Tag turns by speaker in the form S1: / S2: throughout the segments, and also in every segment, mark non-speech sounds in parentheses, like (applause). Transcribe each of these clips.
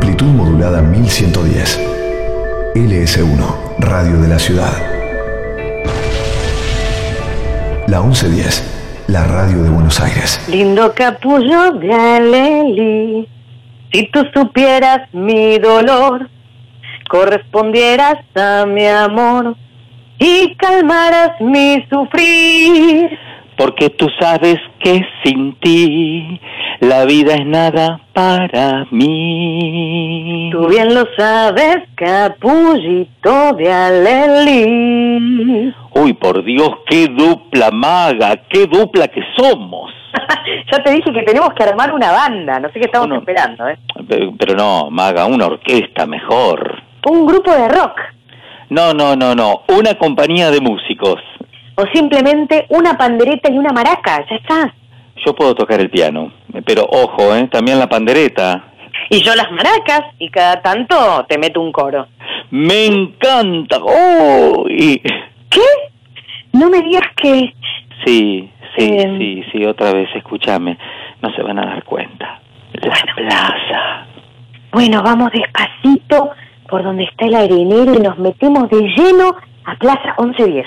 S1: Amplitud modulada 1110. LS1, Radio de la Ciudad. La 1110, la radio de Buenos Aires.
S2: Lindo capullo de Aleli, si tú supieras mi dolor, correspondieras a mi amor y calmaras mi sufrir.
S3: Porque tú sabes que sin ti la vida es nada para mí.
S2: Tú bien lo sabes, capullito de Aleli.
S3: Uy, por Dios, qué dupla maga, qué dupla que somos. (laughs)
S2: ya te dije que tenemos que armar una banda, no sé qué estamos
S3: Uno-
S2: esperando, ¿eh?
S3: Pero, pero no, maga, una orquesta mejor.
S2: Un grupo de rock
S3: No, no, no, no, una compañía de músicos.
S2: o simplemente una pandereta y una maraca, ya está.
S3: Yo puedo tocar el piano, pero ojo, ¿eh? también la pandereta.
S2: Y yo las maracas y cada tanto te meto un coro.
S3: Me encanta. Uy.
S2: ¿Qué? No me digas que...
S3: Sí, sí,
S2: Eh.
S3: sí, sí, otra vez, escúchame, no se van a dar cuenta. La plaza.
S2: Bueno, vamos despacito por donde está el arenero y nos metemos de lleno a Plaza 1110.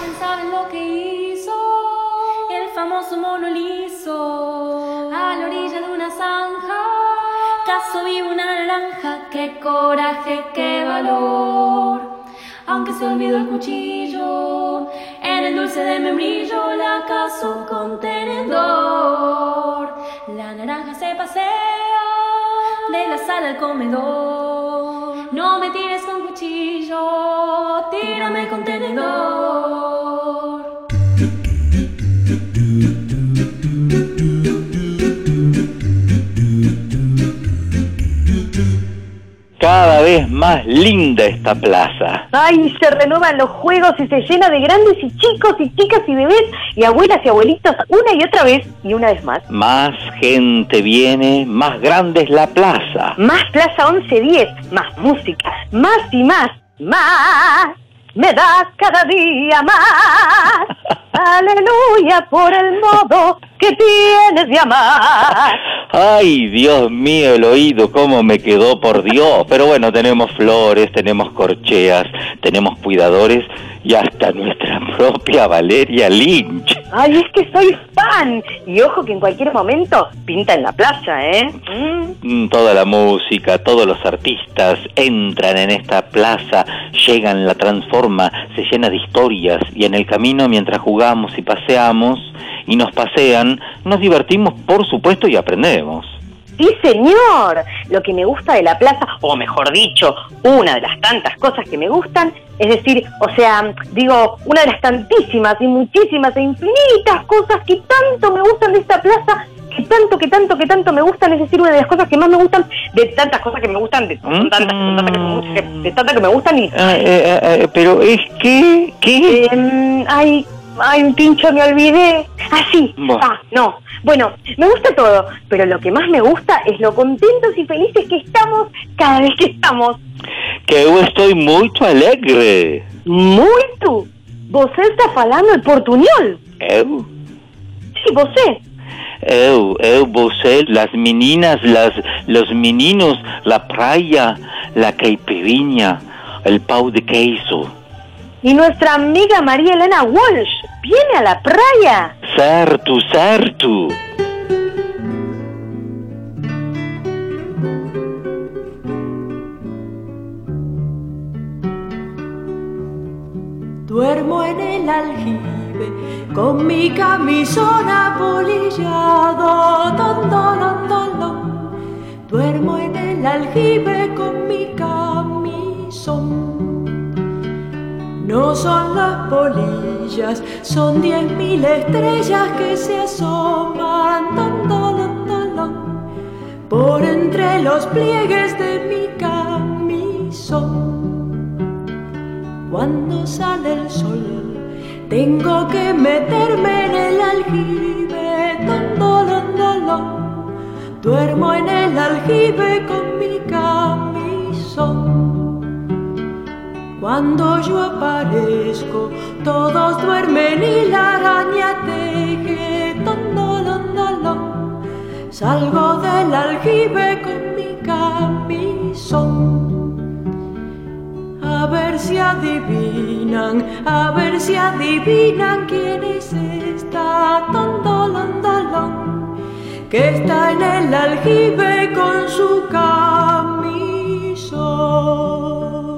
S4: Coraje, qué valor. Aunque se olvidó el cuchillo, en el dulce de membrillo la caso con tenedor. La naranja se pasea de la sala al comedor. No me tires con cuchillo, tírame con tenedor.
S3: Cada vez más linda esta plaza.
S2: Ay, se renuevan los juegos y se llena de grandes y chicos y chicas y bebés y abuelas y abuelitos una y otra vez y una vez más.
S3: Más gente viene, más grande es la plaza.
S2: Más Plaza 1110, más música, más y más, más. Me das cada día más. (laughs) Aleluya por el modo que tienes de amar.
S3: Ay, Dios mío, el oído, cómo me quedó, por Dios. Pero bueno, tenemos flores, tenemos corcheas, tenemos cuidadores y hasta nuestra propia Valeria Lynch.
S2: Ay, es que soy fan. Y ojo que en cualquier momento pinta en la plaza, ¿eh? Mm,
S3: Toda la música, todos los artistas entran en esta plaza, llegan, la transforma, se llena de historias y en el camino mientras jugamos y paseamos y nos pasean, nos divertimos por supuesto y aprendemos.
S2: Sí, señor. Lo que me gusta de la plaza, o mejor dicho, una de las tantas cosas que me gustan, es decir, o sea, digo, una de las tantísimas y muchísimas e infinitas cosas que tanto me gustan de esta plaza, que tanto, que tanto, que tanto me gustan, es decir, una de las cosas que más me gustan, de tantas cosas que me gustan, de, tantas, son tantas que me gustan, que- de tantas que me gustan y...
S3: Ah, eh, eh, eh, pero es que, ¿qué?
S2: Em, ay, ay, un pincho, me olvidé. Ah, sí.
S3: Buah.
S2: Ah, no. Bueno, me gusta todo, pero lo que más me gusta es lo contentos y felices que estamos cada vez que estamos.
S3: Que eu estoy muito alegre.
S2: Muito. Você está falando el portuñol.
S3: Eu,
S2: Sí, você.
S3: eu, eu, você, las meninas, las, los meninos, la praia, la caipirinha, el pau de queso.
S2: Y nuestra amiga María Elena Walsh viene a la playa.
S3: Certo, certo.
S5: Duermo en el aljibe con mi camisón apolillado. Don, don, don, don, don. Duermo en el aljibe con mi camisón. No son las polillas, son diez mil estrellas que se asoman. Don, por entre los pliegues de mi camisón. Cuando sale el sol, tengo que meterme en el aljibe, Duermo en el aljibe con mi camisón. Cuando yo aparezco, todos duermen y la araña teje. Salgo del aljibe con mi camisón. A ver si adivinan, a ver si adivinan quién es esta tondolondalón que está en el aljibe con su camisón.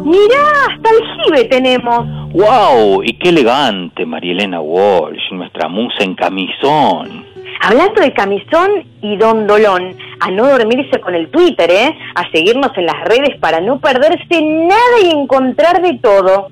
S2: Mirá, hasta aljibe tenemos.
S3: ¡Wow! Y qué elegante, Marielena Walsh, nuestra musa en camisón.
S2: Hablando de camisón y don Dolón, a no dormirse con el Twitter, ¿eh? A seguirnos en las redes para no perderse nada y encontrar de todo.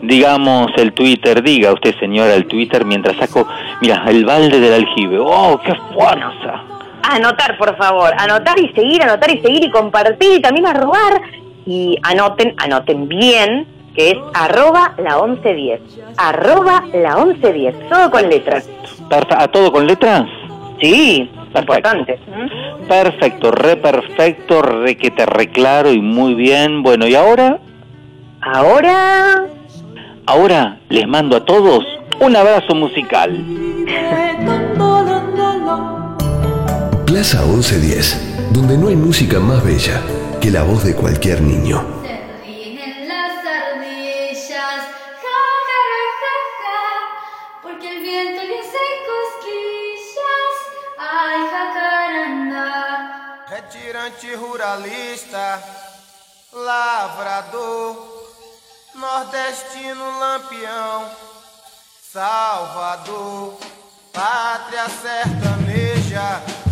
S3: Digamos el Twitter, diga usted señora el Twitter mientras saco, mira, el balde del aljibe. ¡Oh, qué fuerza!
S2: Anotar, por favor, anotar y seguir, anotar y seguir y compartir y también arrobar. Y anoten, anoten bien, que es arroba la 1110. Arroba la 1110, todo con letras.
S3: ¿A todo con letras?
S2: Sí, importante.
S3: Perfecto, re perfecto, re que te reclaro y muy bien. Bueno, ¿y ahora?
S2: Ahora...
S3: Ahora les mando a todos un abrazo musical. (laughs)
S1: Plaza 1110, donde no hay música más bella que la voz de cualquier niño.
S6: retirante ruralista, lavrador, nordestino lampião, Salvador, pátria sertaneja,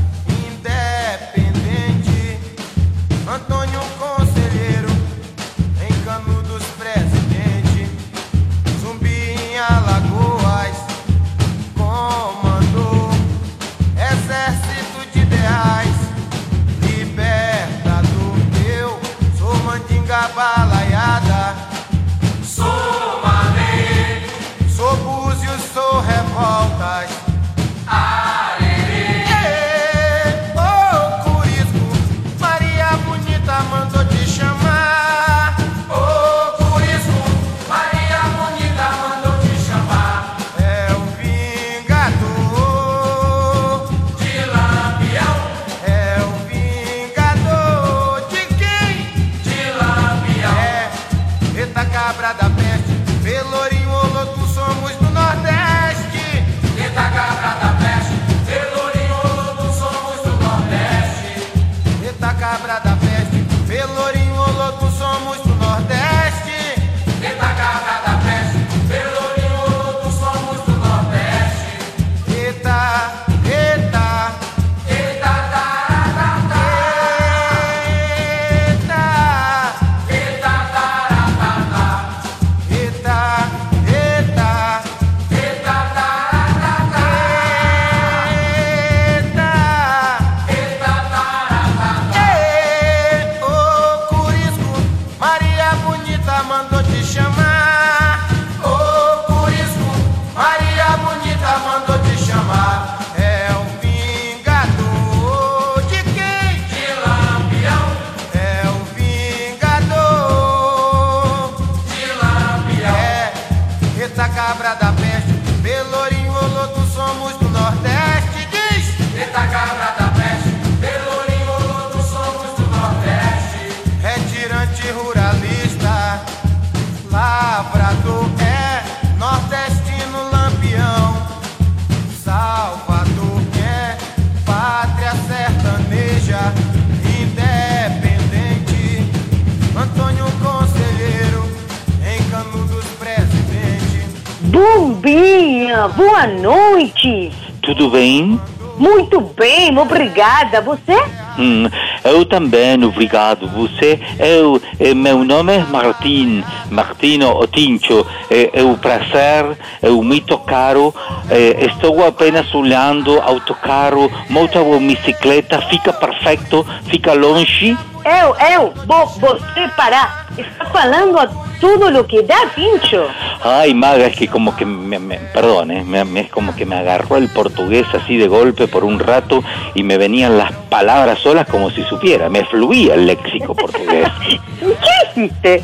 S2: boa noite.
S3: Tudo bem?
S2: Muito bem, obrigada. Você?
S3: Hum, Eu também, obrigado. Você, eu, eh, meu nome é Martim, Martino Otincho. É, é um prazer, é muito caro. É, estou apenas olhando autocarro, moto ou bicicleta, fica perfeito, fica longe.
S2: Eu, eu, vou você parar. Está falando a todo lo que da, Pincho.
S3: Ay, Maga, es que como que, me, me- perdón, eh, me- me- es como que me agarró el portugués así de golpe por un rato y me venían las palabras solas como si supiera, me fluía el léxico portugués. (laughs)
S2: ¿Qué hiciste?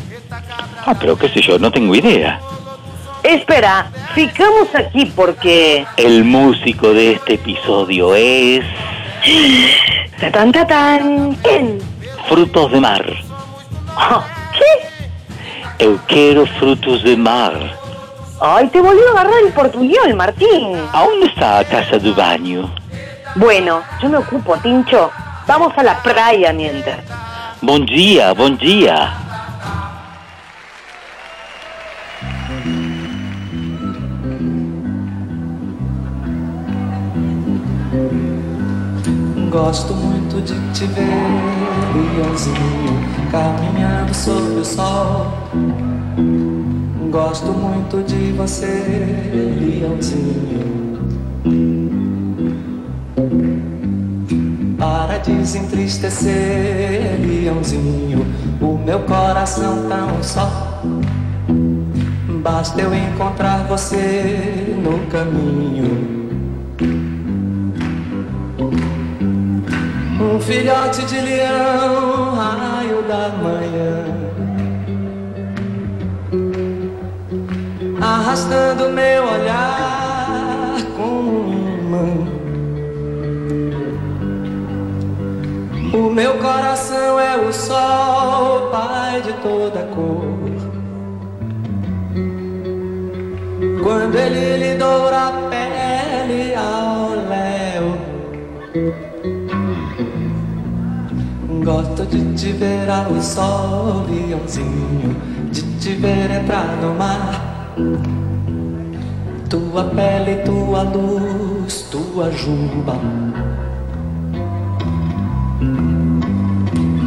S3: Ah, pero qué sé yo, no tengo idea.
S2: Espera, ficamos aquí porque...
S3: El músico de este episodio es (gasps)
S2: Tatán, tatán. ¿Quién?
S3: Frutos de Mar.
S2: ¿Qué?
S3: Eu quero frutos de mar.
S2: Ay, te volvió a agarrar el portuñol, Martín.
S3: ¿Aonde está a casa de baño?
S2: Bueno, yo me ocupo, Tincho. Vamos a la playa mientras.
S3: Bom dia, bom dia.
S7: Gosto muito de te ver, leãozinho, caminhando sob o sol. Gosto muito de você, leãozinho. Para desentristecer, leãozinho, o meu coração tão só. Basta eu encontrar você no caminho. Um filhote de leão, raio da manhã, arrastando meu olhar com imã. O meu coração é o sol, pai de toda cor. Quando ele lhe doura a pele ao léu. Gosto de te ver ao sol, leãozinho, de te ver entrar no mar. Tua pele, tua luz, tua juba.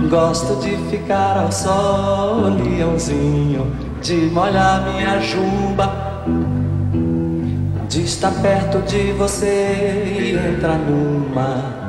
S7: Gosto de ficar ao sol, leãozinho, de molhar minha juba. De estar perto de você e entrar numa.
S3: Santo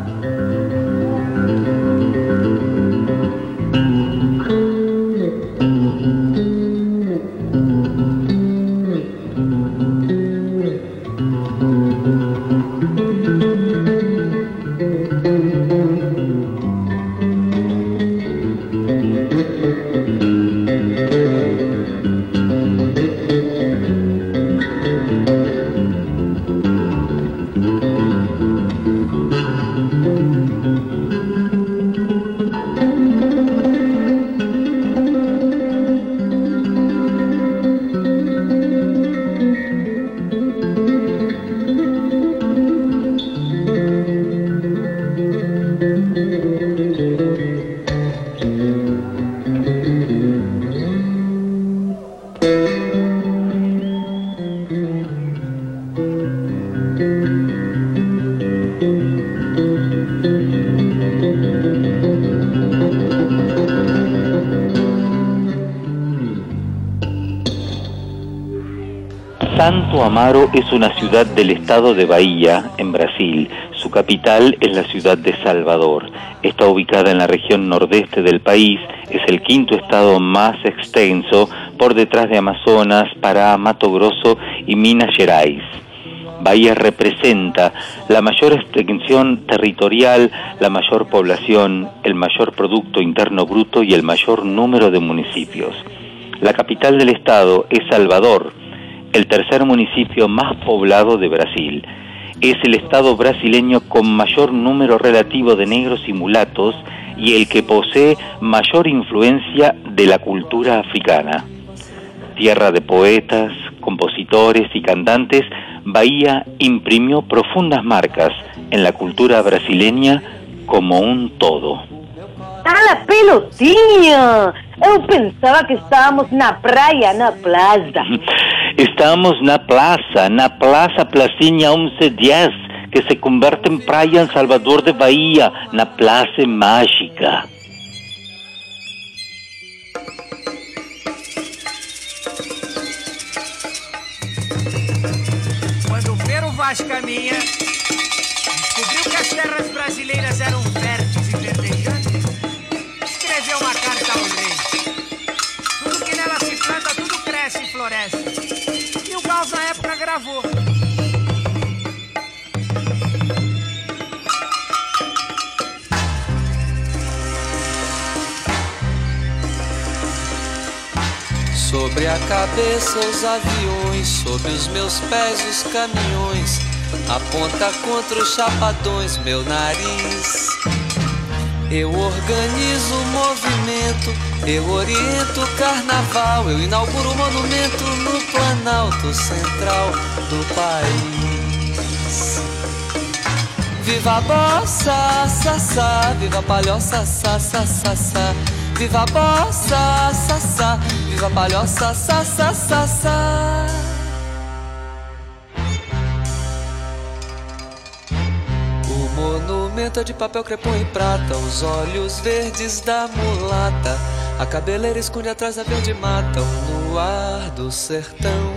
S3: es una ciudad del estado de Bahía, en Brasil. Su capital es la ciudad de Salvador. Está ubicada en la región nordeste del país. Es el quinto estado más extenso por detrás de Amazonas, Pará, Mato Grosso y Minas Gerais. Bahía representa la mayor extensión territorial, la mayor población, el mayor Producto Interno Bruto y el mayor número de municipios. La capital del estado es Salvador, el tercer municipio más poblado de Brasil. Es el estado brasileño con mayor número relativo de negros y mulatos y el que posee mayor influencia de la cultura africana. Tierra de poetas, compositores y cantantes, Bahía imprimió profundas marcas en la cultura brasileña como un todo.
S2: ¡Ah, la pelotinha! Eu pensaba que estábamos na praia, na plaza.
S3: Estamos na plaza, na Plaza Placinha 1110, que se convierte en praia en Salvador de Bahía, na Plaza Mágica.
S8: Quando Pero Vaz caminha, descobriu que as terras
S7: A cabeça os aviões, sobre os meus pés os caminhões. Aponta contra os chapadões meu nariz. Eu organizo o movimento, eu oriento o carnaval, eu inauguro o monumento no Planalto Central do país. Viva a bossa, sassá, viva a palhoça, sassá, sassá. Viva a bossa, sassá, viva palhoça, sassá, sassá. O monumento é de papel crepom e prata, os olhos verdes da mulata. A cabeleira esconde atrás da verde mata, o luar do sertão.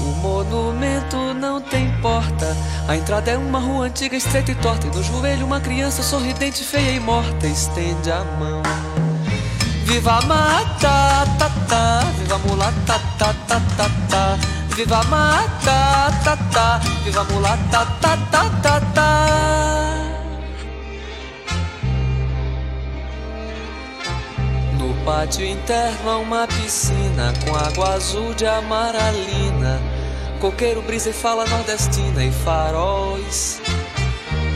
S7: O monumento não tem porta. A entrada é uma rua antiga, estreita e torta. E no joelho uma criança sorridente, feia e morta estende a mão. Viva a mata, tá, tá, viva a mulata, tá, tá, tá, tá. Viva a mata, tá, tá, viva a mulata, tá, tá, tá, tá. No pátio interno há uma piscina com água azul de amaralina. Coqueiro brisa e fala nordestina e faróis.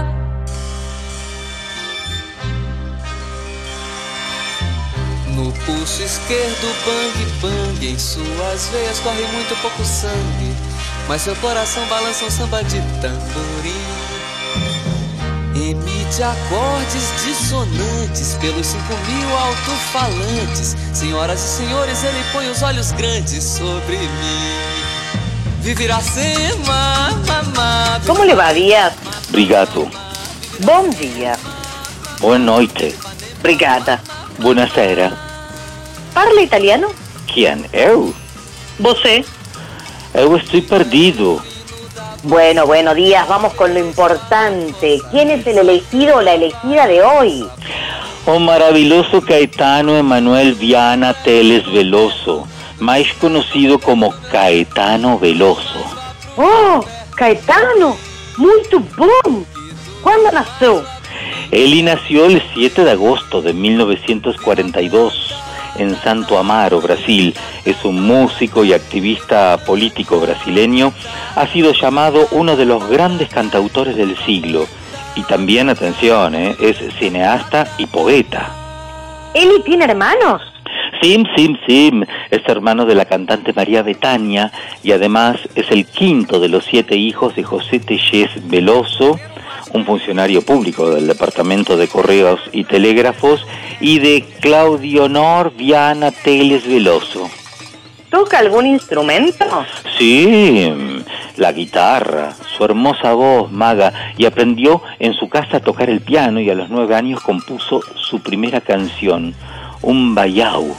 S7: No pulso esquerdo, bang bang. Em suas veias corre muito pouco sangue. Mas seu coração balança um samba de tamborim. Emite acordes dissonantes pelos cinco mil alto-falantes. Senhoras e senhores, ele põe os olhos grandes sobre mim. Iracema, mamá.
S2: ¿Cómo le va, Díaz?
S3: Brigato.
S2: Bom dia.
S3: Boa noite.
S2: Brigada.
S3: Buonasera.
S2: ¿Parla italiano?
S3: Quem? Eu?
S2: ¿Você?
S3: Eu estou perdido.
S2: Bueno, bueno, Díaz, vamos con lo importante. ¿Quién es el elegido o la elegida de hoy?
S3: O maravilhoso Caetano Emanuel Viana Teles Veloso, mais conocido como Caetano Veloso.
S2: Oh, Caetano, muito bom. ¿Cuándo nació?
S3: Él nació el 7 de agosto de 1942 en Santo Amaro, Brasil. Es un músico y activista político brasileño. Ha sido llamado uno de los grandes cantautores del siglo. Y también, atención, ¿eh? es cineasta y poeta.
S2: ¿Eli tiene hermanos?
S3: Sim, Sim, Sim es hermano de la cantante María Betania y además es el quinto de los siete hijos de José Tellez Veloso, un funcionario público del Departamento de Correos y Telégrafos, y de Claudio Nor Viana Teles Veloso.
S2: ¿Toca algún instrumento?
S3: Sí, la guitarra, su hermosa voz maga, y aprendió en su casa a tocar el piano y a los nueve años compuso su primera canción, un bayau.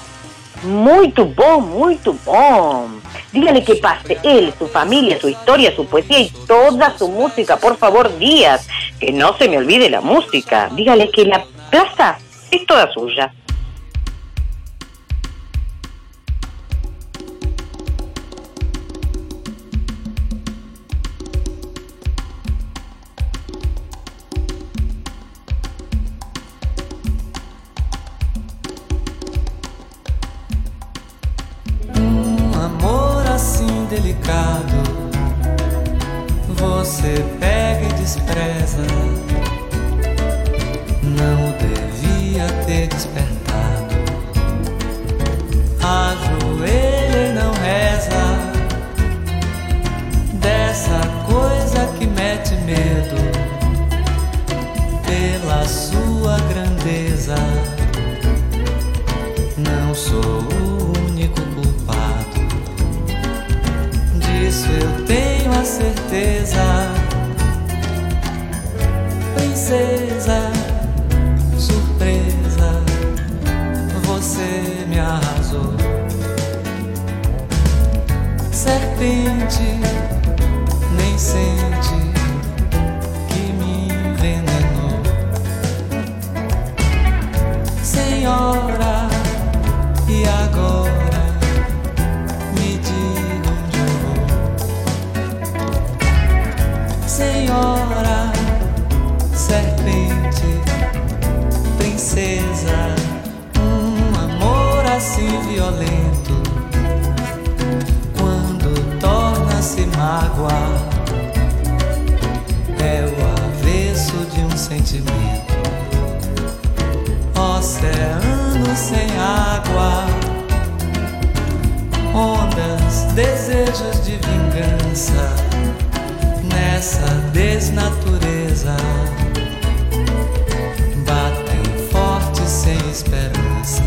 S2: Muito bom, muito bom. Dígale que pase él, su familia, su historia, su poesía y toda su música, por favor, Díaz. Que no se me olvide la música. Dígale que la plaza es toda suya.
S7: Delicado você pega e despreza. Não devia ter despertado. Certeza. Princesa, surpresa, você me arrasou. Serpente, mágoa, é o avesso de um sentimento. Oceano sem água, ondas, desejos de vingança. Nessa desnatureza. Batem forte sem esperança.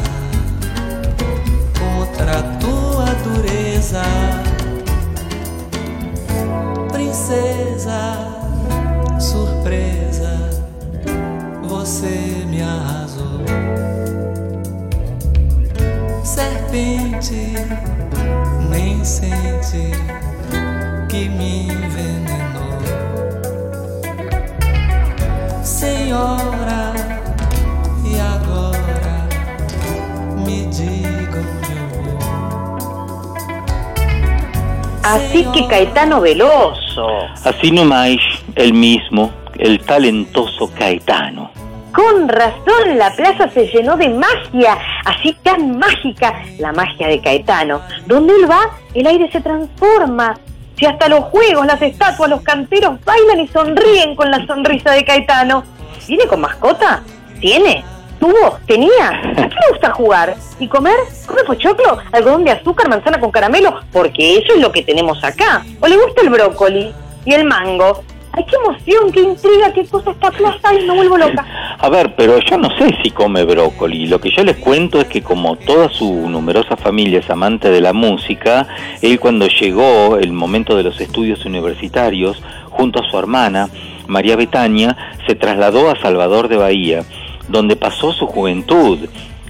S7: Contra a tua dureza, princesa, surpresa, você me arrasou, serpente, nem sente que me envenenou. Senhora, e agora me diga onde eu vou.
S2: Así que Caetano Veloso.
S3: Así nomás, el mismo, el talentoso Caetano.
S2: Con razón la plaza se llenó de magia, así tan mágica, la magia de Caetano. Donde él va, el aire se transforma. Si hasta los juegos, las estatuas, los canteros bailan y sonríen con la sonrisa de Caetano. ¿Viene con mascota? ¿Tiene? ¿Tuvo? ¿Tenía? ¿A qué le gusta jugar? ¿Y comer? ¿Come pochoclo? ¿Algodón de azúcar, manzana con caramelo? Porque eso es lo que tenemos acá. ¿O le gusta el brócoli? ¿Y el mango? ¡Ay, qué emoción, qué intriga, qué cosa esta plaza! ¡Ay, me vuelvo loca!
S3: A ver, pero yo no sé si come brócoli. Lo que yo les cuento es que como toda su numerosa familia es amante de la música, él cuando llegó el momento de los estudios universitarios, junto a su hermana, María Betania, se trasladó a Salvador de Bahía, donde pasó su juventud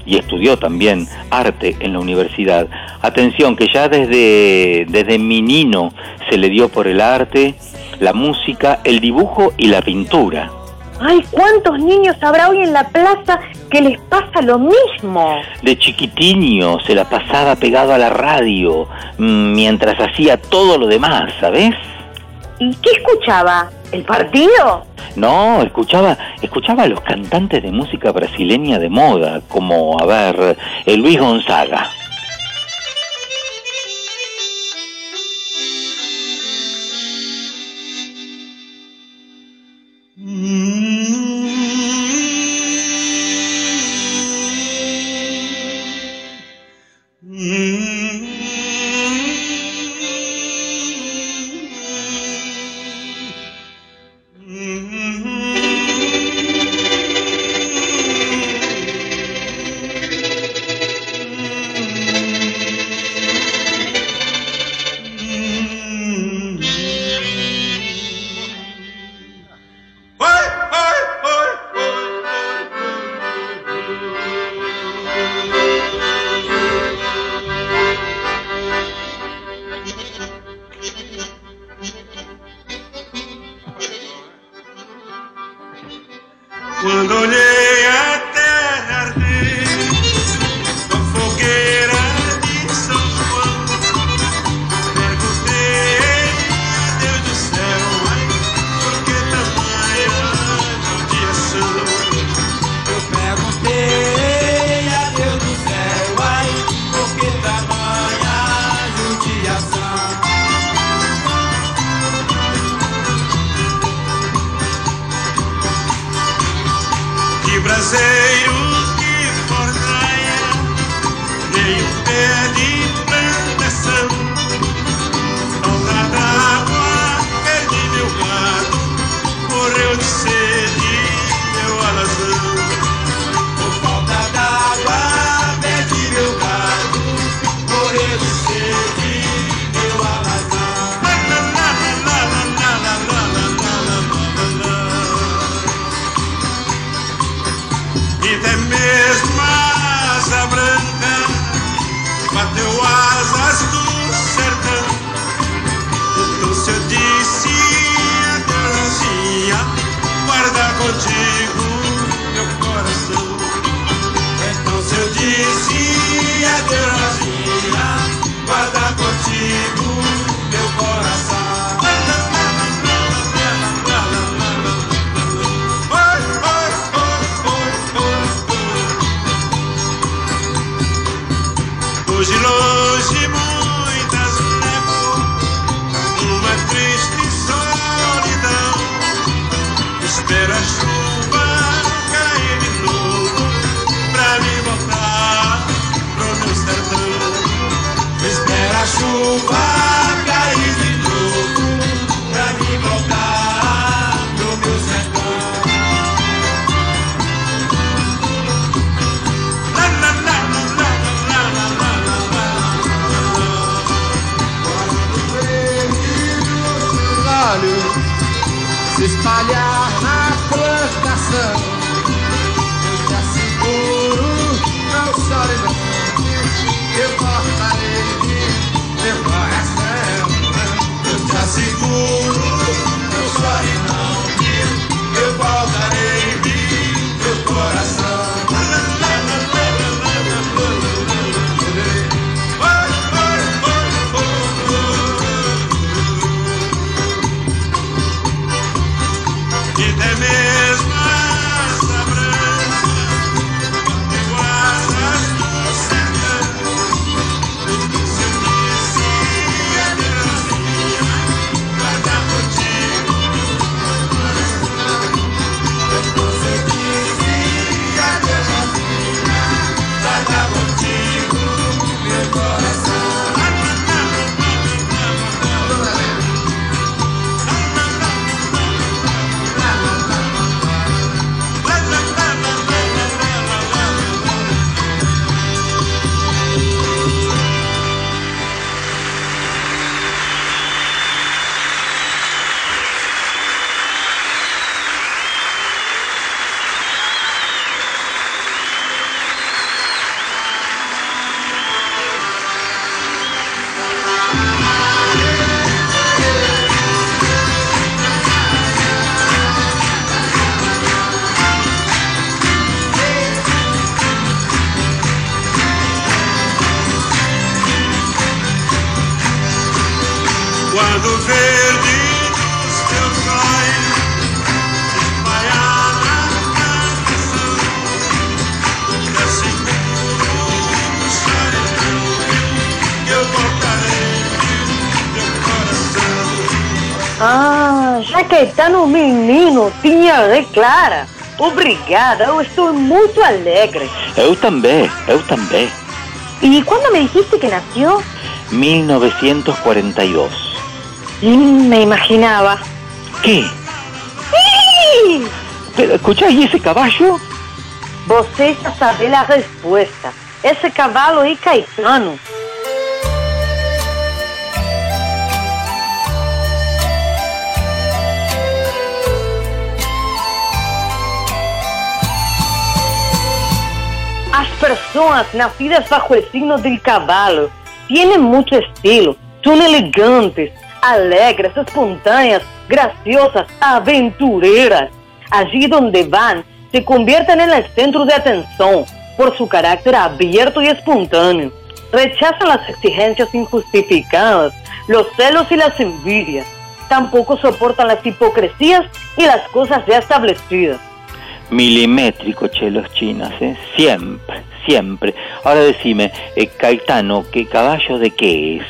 S3: y estudió también arte en la universidad. Atención, que ya desde, desde menino se le dio por el arte, la música, el dibujo y la pintura.
S2: ¡Ay, cuántos niños habrá hoy en la plaza que les pasa lo mismo!
S3: De chiquitiño se la pasaba pegado a la radio mm, mientras hacía todo lo demás, ¿sabes?
S2: ¿Y qué escuchaba? ¿El partido?
S3: No, escuchaba, escuchaba a los cantantes de música brasileña de moda, como, a ver, Luis Gonzaga.
S9: Espalhar
S2: de clara. Obrigada, eu estou muito alegre.
S3: Eu também, eu também.
S2: ¿Y cuándo me dijiste que nació?
S3: 1942.
S2: Mm, me imaginaba.
S3: ¿Qué?
S2: ¡Sí!
S3: Pero, escucha, ¿y ese caballo?
S2: Você já sabe a resposta. Esse cavalo é Caetano. As pessoas nascidas bajo el signo del cavalo tienen mucho estilo, son elegantes, alegres, espontâneas, graciosas, aventureras. Allí donde van, se convierten en el centro de atención por su carácter abierto y espontáneo. Rechazan las exigencias injustificadas, los celos y las envidias. Tampoco soportan las hipocresías y las cosas ya establecidas.
S3: Milimétrico, che, los chinas, ¿eh? Siempre, siempre. Ahora decime, eh, Caetano, ¿qué caballo de qué es?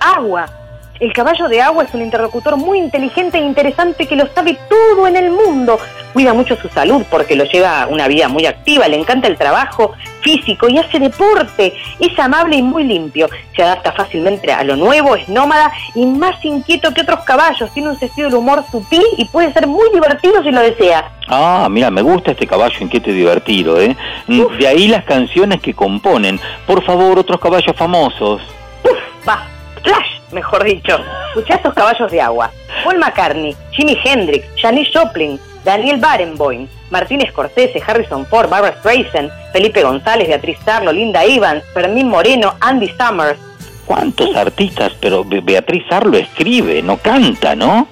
S2: Agua. El caballo de agua es un interlocutor muy inteligente e interesante que lo sabe todo en el mundo. Cuida mucho su salud porque lo lleva una vida muy activa, le encanta el trabajo físico y hace deporte. Es amable y muy limpio. Se adapta fácilmente a lo nuevo, es nómada y más inquieto que otros caballos. Tiene un sentido del humor sutil y puede ser muy divertido si lo desea.
S3: Ah, mira, me gusta este caballo inquieto y divertido, ¿eh? De ahí las canciones que componen. Por favor, otros caballos famosos.
S2: Uf, va, Flash, mejor dicho. Escuchá estos caballos de agua. Paul McCartney, Jimi Hendrix, Janis Joplin, Daniel Barenboim, Martín Scorsese, Harrison Ford, Barbara Streisand, Felipe González, Beatriz Sarlo, Linda Evans, Fermín Moreno, Andy Summers.
S3: ¿Cuántos artistas? Pero Be- Beatriz Arlo escribe, no canta, ¿no?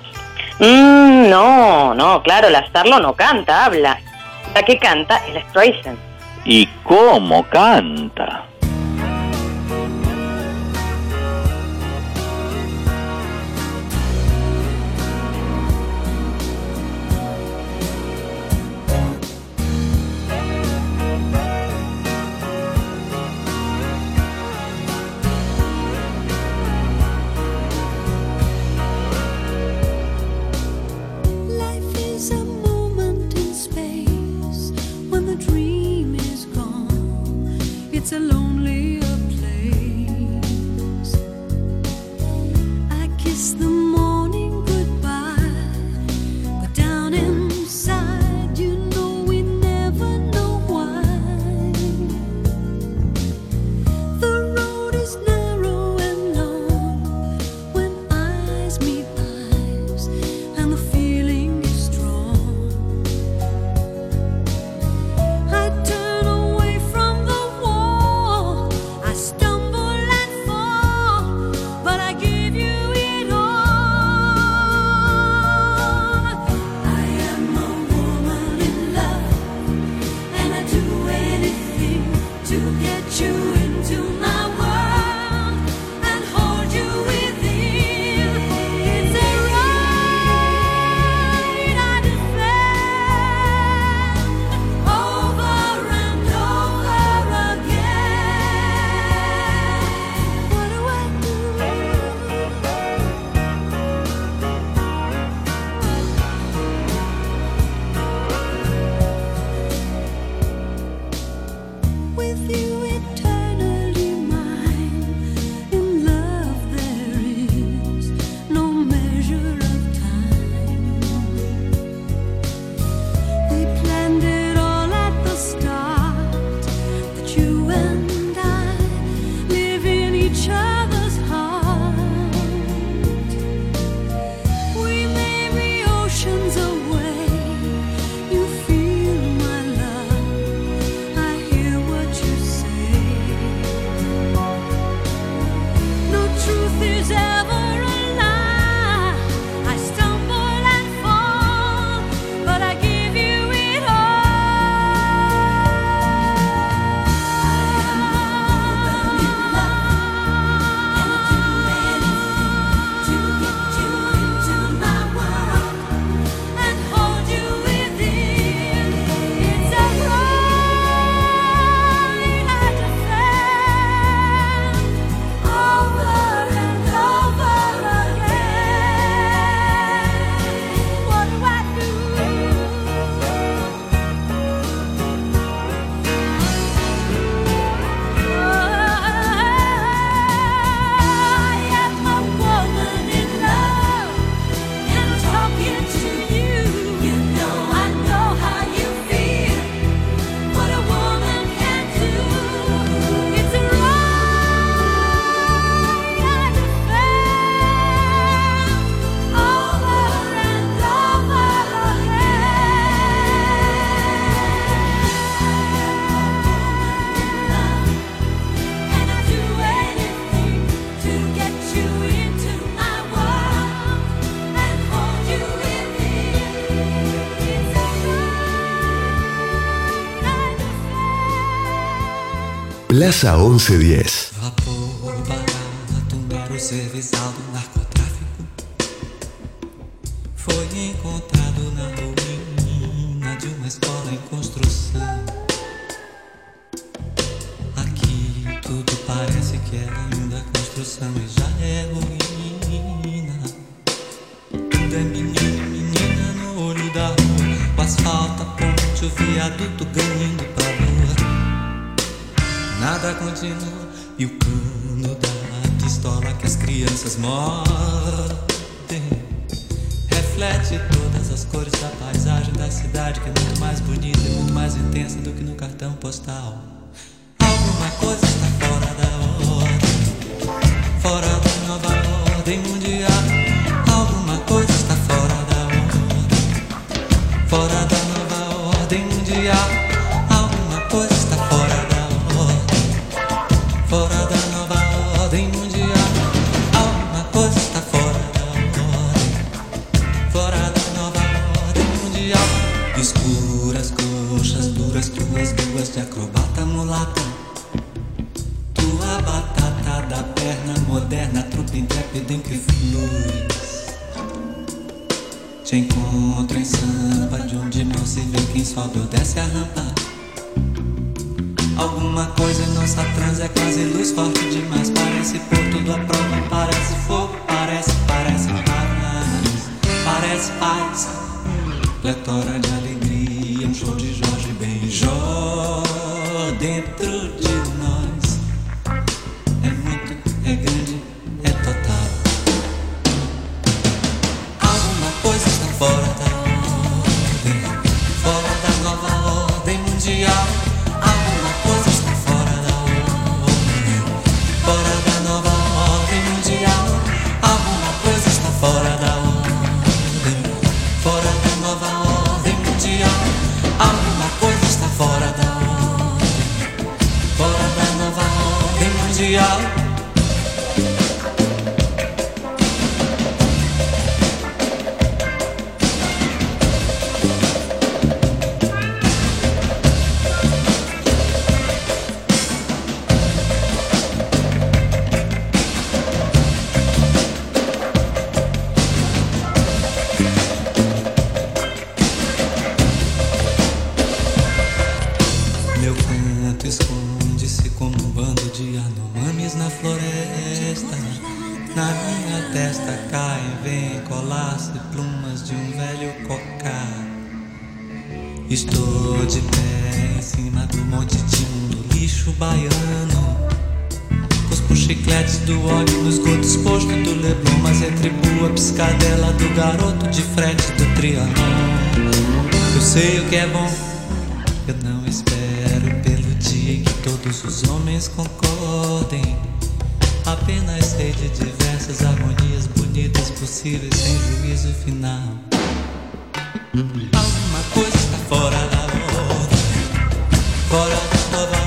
S2: Mm, no, no, claro, la Sarlo no canta, habla. La que canta es la Streisand.
S3: ¿Y cómo canta?
S7: Plaza 1110.
S10: cenas sei é de diversas harmonias bonitas possíveis sem juízo final. Alguma coisa está fora da moda, fora da nova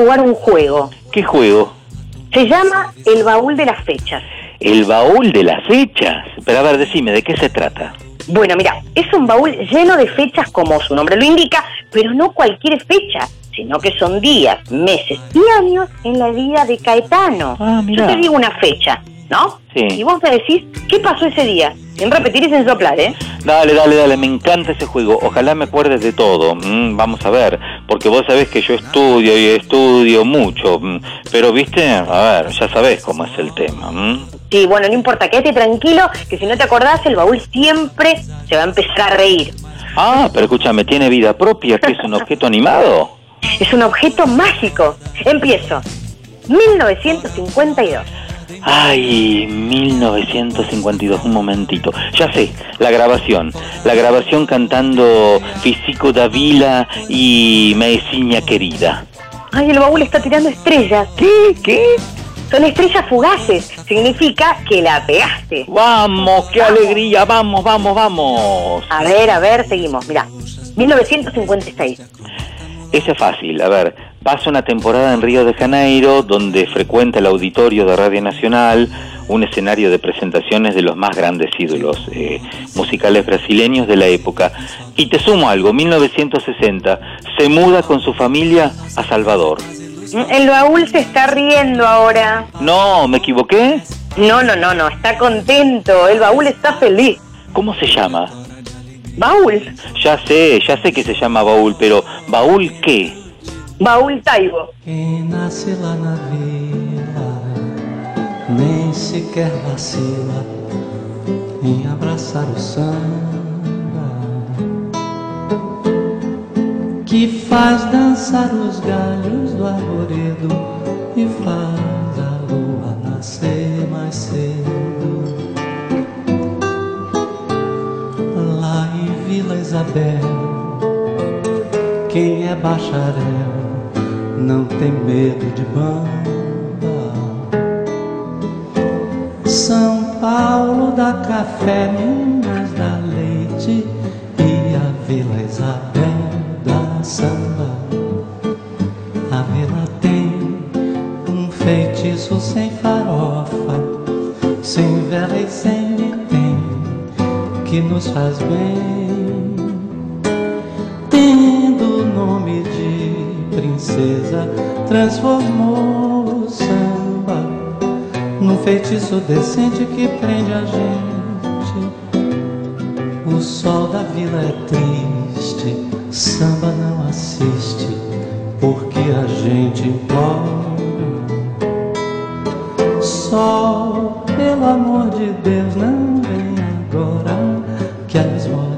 S2: jugar un juego.
S3: ¿Qué juego?
S2: Se llama El Baúl de las Fechas.
S3: El baúl de las fechas. Pero a ver, decime, ¿de qué se trata?
S2: Bueno, mira, es un baúl lleno de fechas como su nombre lo indica, pero no cualquier fecha, sino que son días, meses y años en la vida de Caetano.
S3: Ah,
S2: Yo te digo una fecha, ¿no?
S3: Sí.
S2: Y vos me decís, ¿qué pasó ese día? Sin repetir y sin soplar, ¿eh?
S3: Dale, dale, dale, me encanta ese juego. Ojalá me acuerdes de todo. Mm, vamos a ver, porque vos sabés que yo estudio y estudio mucho. mm, pero, viste, a ver, ya sabés cómo es el tema. mm.
S2: Sí, bueno, no importa, quédate tranquilo, que si no te acordás, el baúl siempre se va a empezar a reír.
S3: Ah, pero escúchame, ¿tiene vida propia? ¿Que es un objeto animado?
S2: Es un objeto mágico. Empiezo. 1952.
S3: Ay, 1952, un momentito. Ya sé, la grabación. La grabación cantando Fisico Davila y Maesiña querida.
S2: Ay, el baúl está tirando estrellas.
S3: ¿Qué? ¿Qué?
S2: Son estrellas fugaces. Significa que la pegaste.
S3: ¡Vamos! ¡Qué alegría! ¡Vamos, vamos, vamos!
S2: A ver, a ver, seguimos. Mira, 1956.
S3: Ese es fácil. A ver, pasa una temporada en Río de Janeiro donde frecuenta el auditorio de Radio Nacional, un escenario de presentaciones de los más grandes ídolos eh, musicales brasileños de la época. Y te sumo algo, 1960, se muda con su familia a Salvador.
S2: El baúl se está riendo ahora.
S3: No, ¿me equivoqué?
S2: No, no, no, no, está contento. El baúl está feliz.
S3: ¿Cómo se llama?
S2: Baúl.
S3: Ya sé, ya sé que se llama baúl, pero ¿baúl qué?
S2: Baúl Taibo.
S7: Quem nasce lá na vila nem sequer vacila em abraçar o samba que faz dançar os galhos do arvoredo e faz a lua nascer mais cedo. Lá em Vila Isabel, quem é bacharel não tem medo de bamba. São Paulo dá café, Minas dá leite e a Vila Isabel dá samba. A vila tem um feitiço sem farofa, sem vela e sem vintém, que nos faz bem. Princesa, transformou o samba num feitiço decente que prende a gente. O sol da vila é triste, samba não assiste, porque a gente implora. Sol, pelo amor de Deus, não vem agora, que as morenas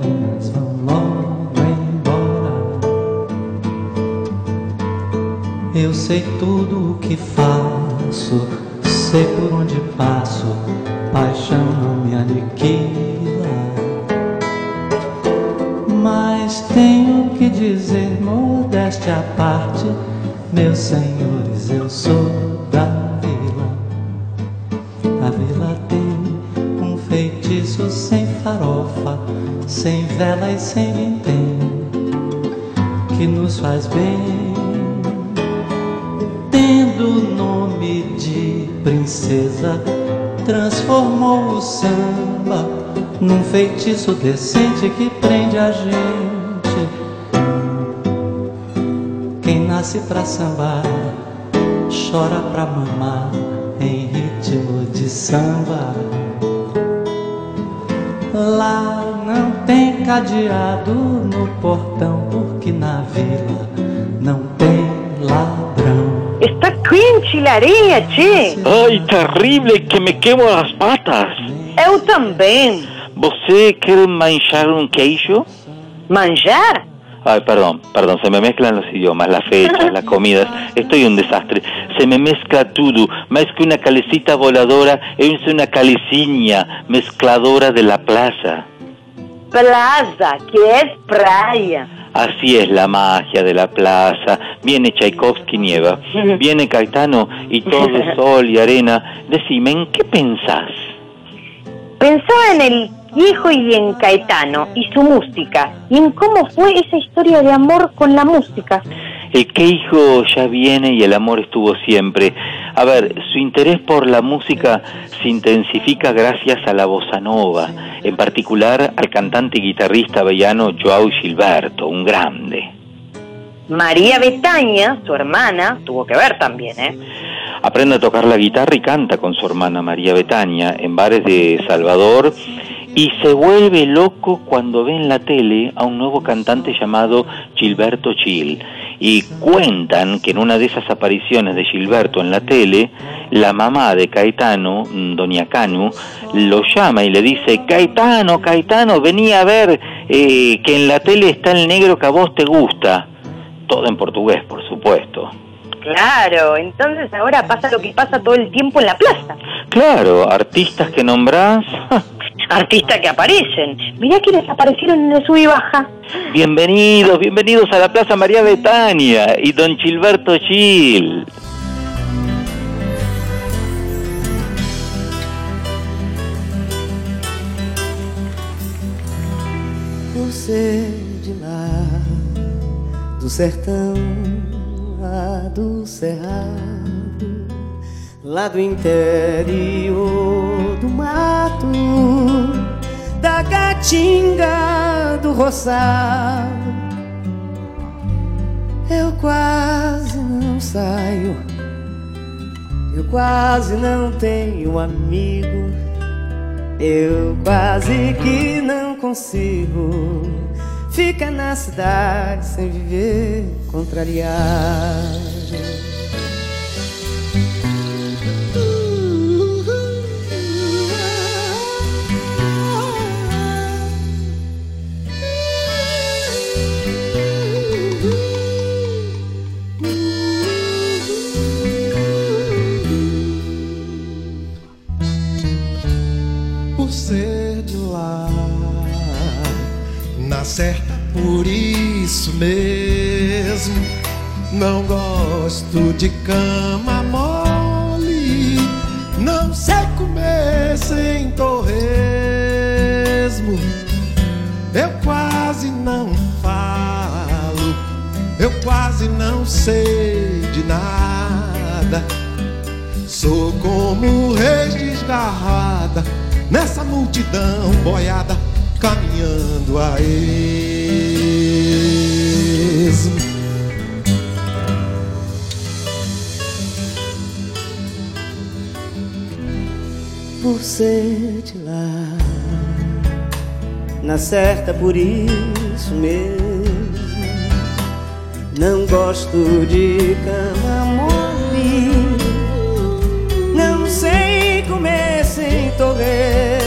S7: Eu sei tudo o que faço, sei por onde passo, paixão não me aniquila. Mas tenho que dizer, modéstia à parte, meus senhores, eu sou da vila. A vila tem um feitiço sem farofa, sem vela e sem vintém, que nos faz bem. Princesa, transformou o samba num feitiço decente que prende a gente. Quem nasce pra sambar, chora pra mamar em ritmo de samba. Lá não tem cadeado no portão, porque na vila não tem ladrão.
S2: Está quente la areia, che.
S3: Ay, terrible, que me quemo las patas.
S2: Eu também.
S3: ¿Você quer manchar un queijo?
S2: Manjar?
S3: Ay, perdón, perdón, se me mezclan los idiomas, las fechas, las comidas. Estoy un desastre. Se me mezcla todo. Más que una calecita voladora, es una caleciña mezcladora de la plaza.
S2: Plaza, que es playa.
S3: Así es la magia de la plaza. Viene Tchaikovsky nieva. (laughs) Viene Caetano y todo es (laughs) sol y arena. Decime, ¿en qué pensás?
S2: Pensaba en el viejo y en Caetano y su música y en cómo fue esa historia de amor con la música.
S3: El hijo ya viene y el amor estuvo siempre. A ver, su interés por la música se intensifica gracias a la bossa nova, en particular al cantante y guitarrista avellano Joao Gilberto, un grande.
S2: María Betaña, su hermana, tuvo que ver también, ¿eh?
S3: Aprende a tocar la guitarra y canta con su hermana María Betaña en bares de Salvador y se vuelve loco cuando ve en la tele a un nuevo cantante llamado Gilberto Gil. Y cuentan que en una de esas apariciones de Gilberto en la tele, la mamá de Caetano, doña Canu, lo llama y le dice, Caetano, Caetano, vení a ver eh, que en la tele está el negro que a vos te gusta. Todo en portugués, por supuesto.
S2: Claro, entonces ahora pasa lo que pasa todo el tiempo en la plaza.
S3: Claro, artistas que nombrás,
S2: Artistas que aparecen. Mirá quienes aparecieron en el sub y baja.
S3: bienvenidos, bienvenidos a la Plaza María Betania y don Gilberto Gil.
S11: Por ser de lá, do sertão, lá do cerrado, lá do interior do mato, da caatinga do roçado, eu quase não saio, eu quase não tenho amigo. Eu quase que não consigo ficar na cidade sem viver contrariado.
S12: Certa, por isso mesmo. Não gosto de cama mole. Não sei comer sem torresmo. Eu quase não falo. Eu quase não sei de nada. Sou como reis desgarrada nessa multidão boiada caminhando a esmo.
S11: por ser de lá. Na certa, por isso mesmo. Não gosto de cama mole. Não sei comer sem torresmo.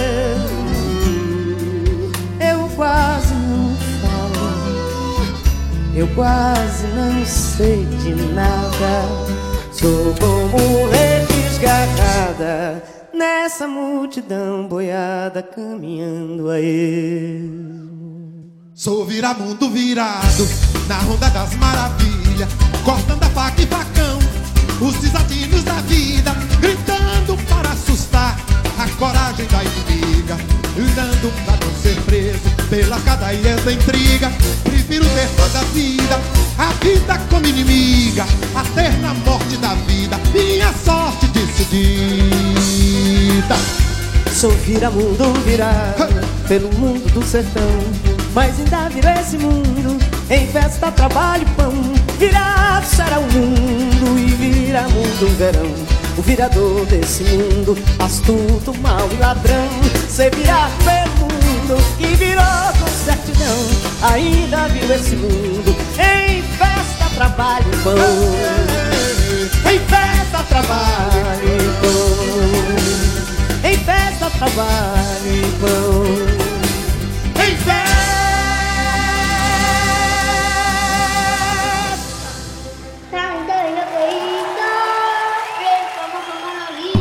S11: Eu quase não sei de nada. Sou como rei desgarrada nessa multidão boiada caminhando a ele.
S12: Sou viramundo virado na ronda das maravilhas, cortando a faca e facão, os desafios da vida, gritando para assustar a coragem da inimiga, lutando para não ser preso pelas cadeias da intriga. Prefiro ter toda a vida, a vida como inimiga, a ter na morte da vida, minha sorte decidida.
S11: Sou viramundo virado pelo mundo do sertão, mas ainda viro esse mundo em festa, trabalho e pão. Virado será o mundo e vira mundo verão. O virador desse mundo, astuto, mau e ladrão. Cê virar pelo que virou concertidão Ainda viu esse mundo em festa, trabalho e pão. Em festa, trabalho e pão. Em festa, trabalho e pão. Em festa.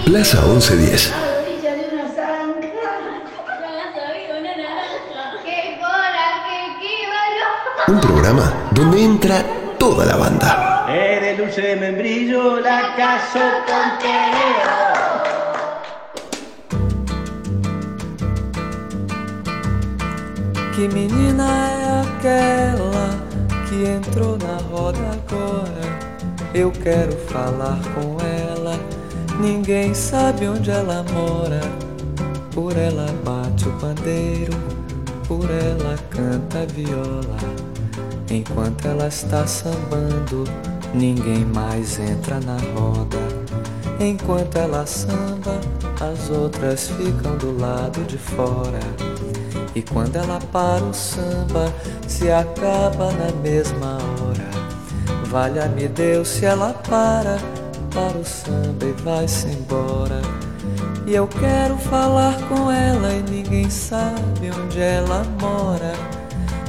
S1: Plaza 1110 Un programa donde entra toda la banda.
S13: Eres luce de membrillo, la caso con.
S7: Que menina é aquela que que entrou na roda agora. Eu quero falar com ela. Ninguém sabe onde ela mora. Por ela bate o pandeiro, por ela canta a viola. Enquanto ela está sambando, ninguém mais entra na roda. Enquanto ela samba, as outras ficam do lado de fora. E quando ela para o samba, se acaba na mesma hora. Valha-me Deus se ela para, para o samba e vai-se embora. E eu quero falar com ela e ninguém sabe onde ela mora.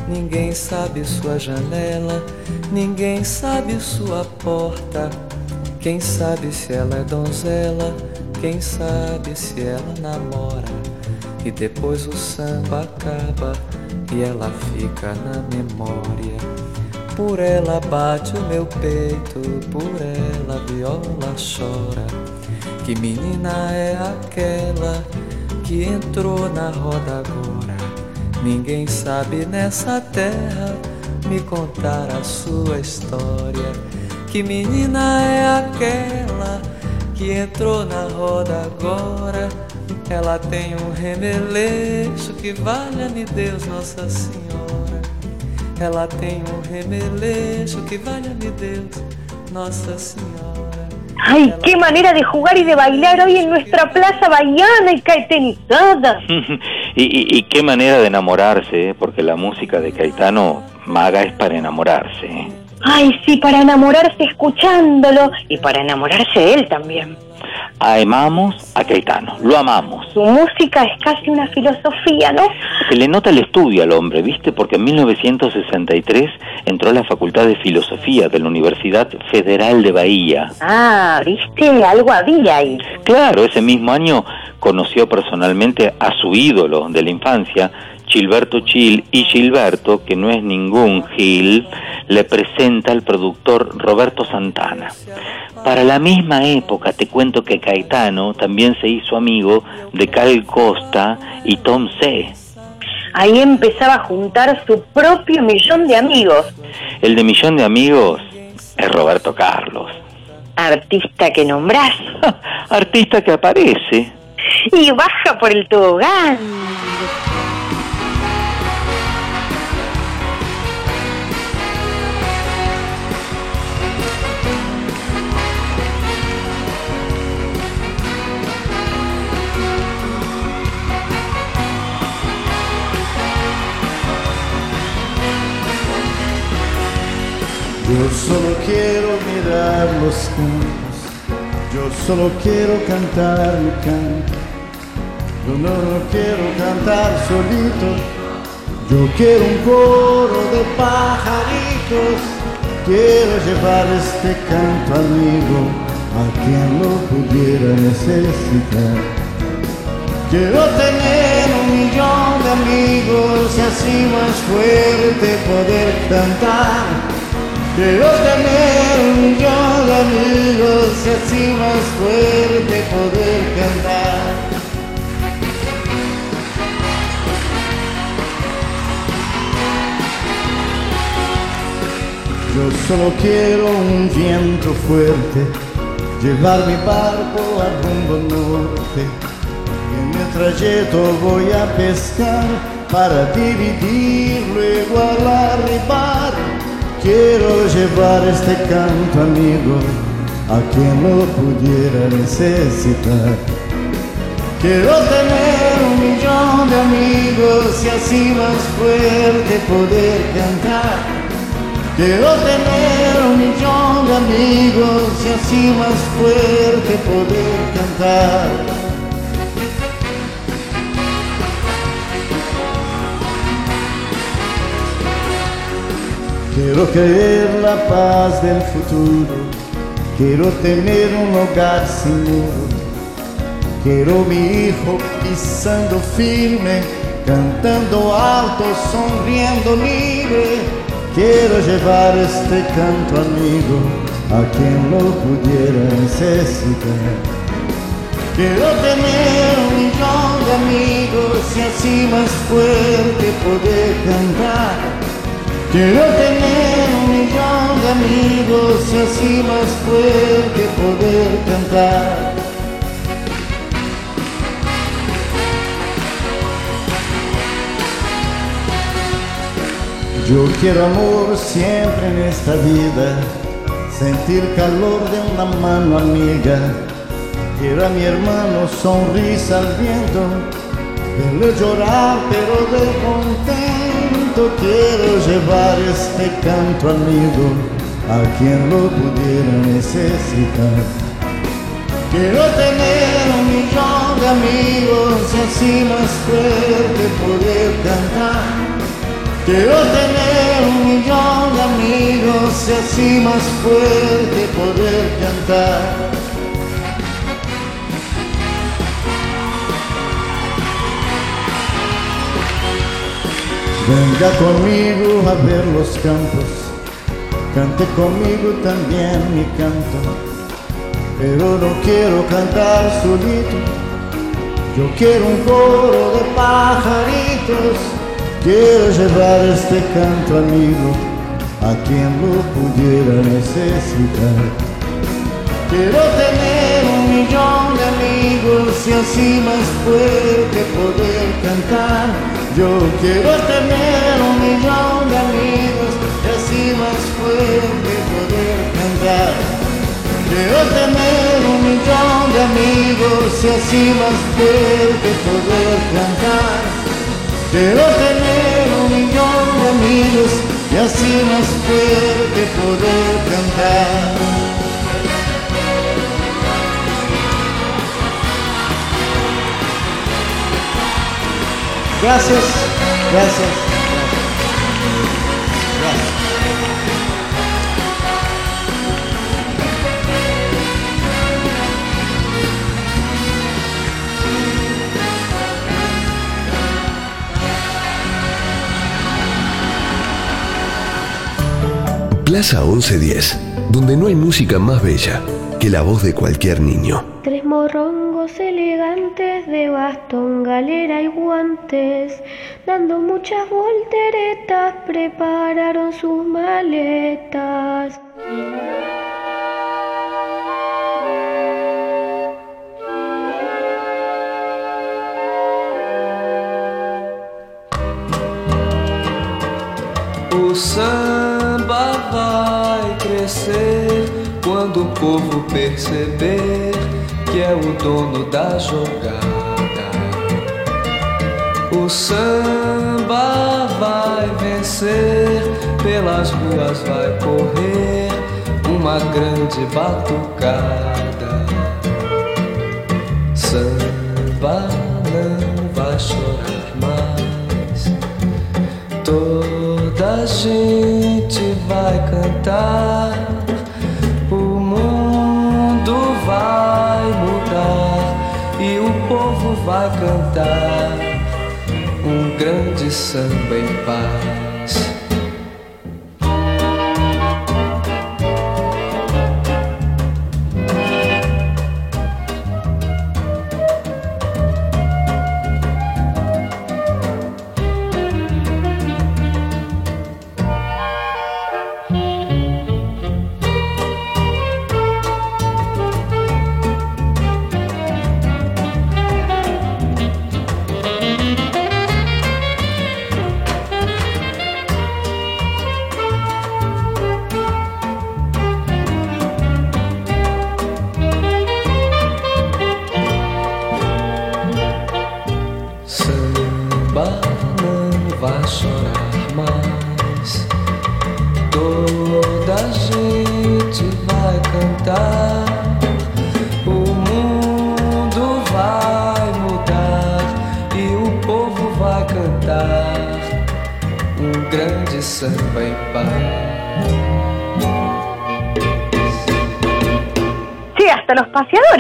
S7: Ninguém sabe sua janela, ninguém sabe sua porta. Quem sabe se ela é donzela, quem sabe se ela namora. E depois o samba acaba e ela fica na memória. Por ela bate o meu peito, por ela a viola chora. Que menina é aquela que entrou na roda agora? Ninguém sabe nessa terra me contar a sua história. Que menina é aquela que entrou na roda agora? Ela tem um remeleixo que valha-me Deus Nossa Senhora. Ela tem um remeleixo que valha-me Deus Nossa Senhora.
S2: ¡Ay, qué manera de jugar y de bailar hoy en nuestra plaza bahiana y caetenizada! (laughs)
S3: y, y- y qué manera de enamorarse, ¿eh? porque la música de Caetano Maga es para enamorarse. ¿eh?
S2: Ay, sí, para enamorarse escuchándolo y para enamorarse él también.
S3: Amamos a Caetano, lo amamos.
S2: Su música es casi una filosofía, ¿no?
S3: Se le nota el estudio al hombre, ¿viste? Porque en 1963 entró a la Facultad de Filosofía de la Universidad Federal de Bahía.
S2: Ah, ¿viste? Algo había ahí.
S3: Claro, ese mismo año conoció personalmente a su ídolo de la infancia, Gilberto Gil, y Gilberto, que no es ningún Gil, le presenta al productor Roberto Santana. Para la misma época te cuento que Caetano también se hizo amigo de Cal Costa y Tom C.
S2: Ahí empezaba a juntar su propio millón de amigos.
S3: El de Millón de Amigos es Roberto Carlos.
S2: Artista que nombrás. (laughs)
S3: Artista que aparece.
S2: Y baja por el tobogán.
S14: Yo solo quiero mirar los campos, yo solo quiero cantar mi canto. Yo no lo quiero cantar solito, yo quiero un coro de pajaritos. Quiero llevar este canto amigo a quien lo pudiera necesitar. Quiero tener un millón de amigos y así más fuerte poder cantar. Un millón de amigos y así más fuerte poder cantar. Yo solo quiero un viento fuerte, llevar mi barco al rumbo norte. En mi trayecto voy a pescar para dividir, luego arribar. Quiero llevar este canto amigo a quien lo pudiera necesitar. Quiero tener un millón de amigos y así más fuerte poder cantar. Quiero tener un millón de amigos y así más fuerte poder cantar. Quiero querer la paz del futuro, quiero tener un hogar sin muro. Quiero mi hijo pisando firme, cantando alto, sonriendo libre. Quiero llevar este canto amigo a quien lo pudiera necesitar. Quiero tener un millón de amigos y así más fuerte poder cantar. Quiero tener un de amigos y así más fuerte poder cantar. Yo quiero amor siempre en esta vida, sentir calor de una mano amiga. Quiero a mi hermano sonrisa al viento, verle llorar pero de contento. Quiero llevar este canto amigo a quien lo pudiera necesitar. Quiero tener un millón de amigos y así más fuerte poder cantar. Quiero tener un millón de amigos y así más fuerte poder cantar. Venga conmigo a ver los campos, cante conmigo también mi canto, pero no quiero cantar solito, yo quiero un coro de pajaritos. Quiero llevar este canto amigo a quien lo pudiera necesitar. Quiero tener un millón de amigos y así más fuerte poder cantar. Yo quiero tener un millón de amigos y así más fuerte poder cantar. Quiero tener un millón de amigos y así más fuerte poder cantar. Quiero tener un millón de amigos y así más fuerte poder cantar. Gracias, gracias. Gracias.
S1: Plaza 1110, donde no hay música más bella que la voz de cualquier niño.
S15: Dando muchas volteretas, prepararon sus maletas.
S7: O samba vai crescer quando o povo perceber que é o dono da jogada. O samba vai vencer, pelas ruas vai correr uma grande batucada. Samba não vai chorar mais. Toda a gente vai cantar. O mundo vai mudar e o povo vai cantar grande samba em paz.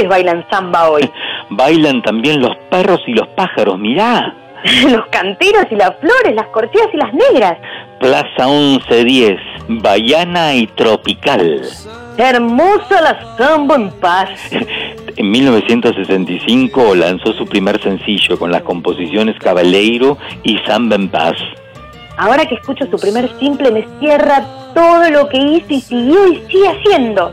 S2: Bailan samba hoy. (laughs)
S3: Bailan también los perros y los pájaros, mirá. (laughs)
S2: los canteros y las flores, las corcheas y las negras.
S3: Plaza 1110, Baiana y Tropical.
S2: Hermosa la samba en paz. (laughs)
S3: En 1965 lanzó su primer sencillo con las composiciones Cabaleiro y Samba en Paz.
S2: Ahora que escucho su primer simple me cierra todo lo que hizo y siguió y sigue haciendo.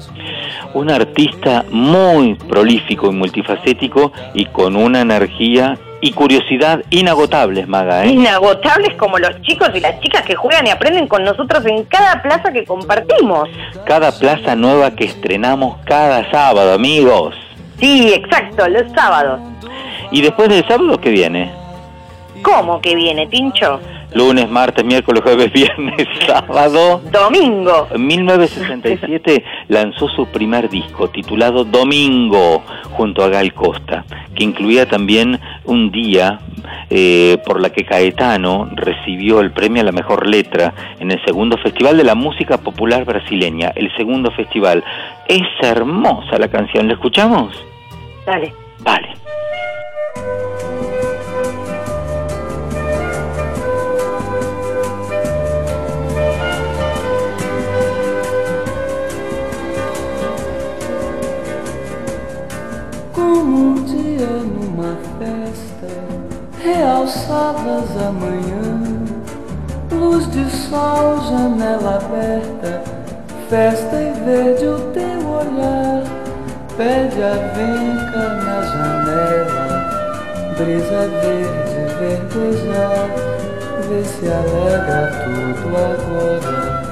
S3: Un artista muy prolífico y multifacético y con una energía y curiosidad inagotables, Maga. ¿eh?
S2: Inagotables como los chicos y las chicas que juegan y aprenden con nosotros en cada plaza que compartimos.
S3: Cada plaza nueva que estrenamos cada sábado, amigos.
S2: Sí, exacto, los sábados.
S3: ¿Y después del sábado qué viene?
S2: ¿Cómo que viene, Tincho?
S3: Lunes, martes, miércoles, jueves, (laughs) viernes, sábado.
S2: Domingo.
S3: En 1967 lanzó su primer disco titulado Domingo junto a Gal Costa, que incluía también un día eh, por la que Caetano recibió el premio a la mejor letra en el segundo Festival de la Música Popular Brasileña, el segundo festival. Es hermosa la canción, ¿la escuchamos?
S2: Dale.
S3: Vale.
S7: Realçavas a manhã, luz de sol, janela aberta, festa e verde o teu olhar, pede a venca na janela, brisa verde verdejar, vê se alegra tudo agora,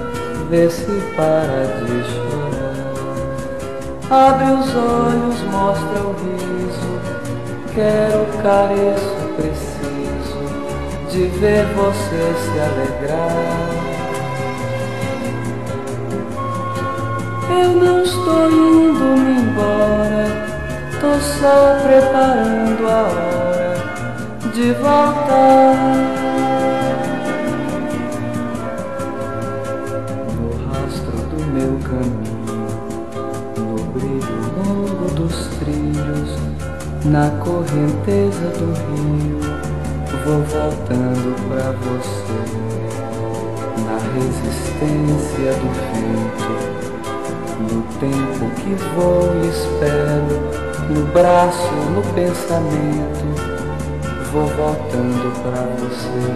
S7: vê se para de chorar. Abre os olhos, mostra o riso. Quero, careço, preciso de ver você se alegrar. Eu não estou indo-me embora, tô só preparando a hora de voltar. Na correnteza do rio, vou voltando pra você, na resistência do vento, no tempo que vou e espero, no braço, no pensamento, vou voltando pra você,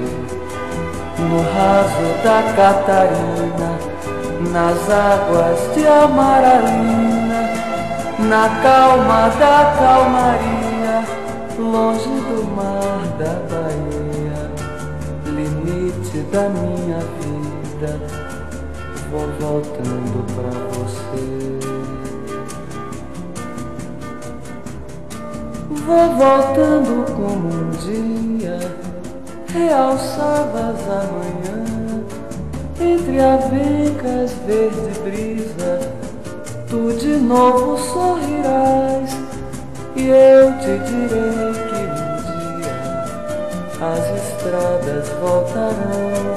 S7: no raso da Catarina nas águas de Amaralina, na calma da calmaria, longe do mar da Bahia, limite da minha vida, vou voltando pra você. Vou voltando como um dia, realçavas a manhã entre avencas verde brisa, tu de novo sorrirás e eu te direi que um dia as estradas voltarão,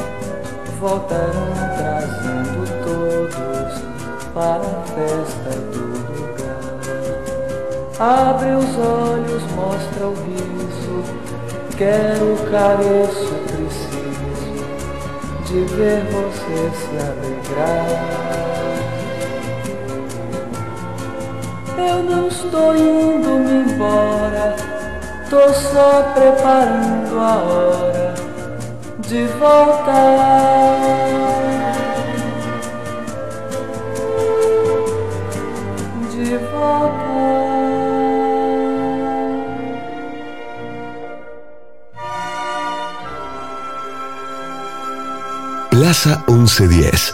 S7: voltarão trazendo todos para a festa do lugar. Abre os olhos, mostra o riso, quero careço, preciso de ver você se alegrar. Eu não estou indo-me embora, tô só preparando a hora de voltar. De voltar.
S1: Plaza 1110.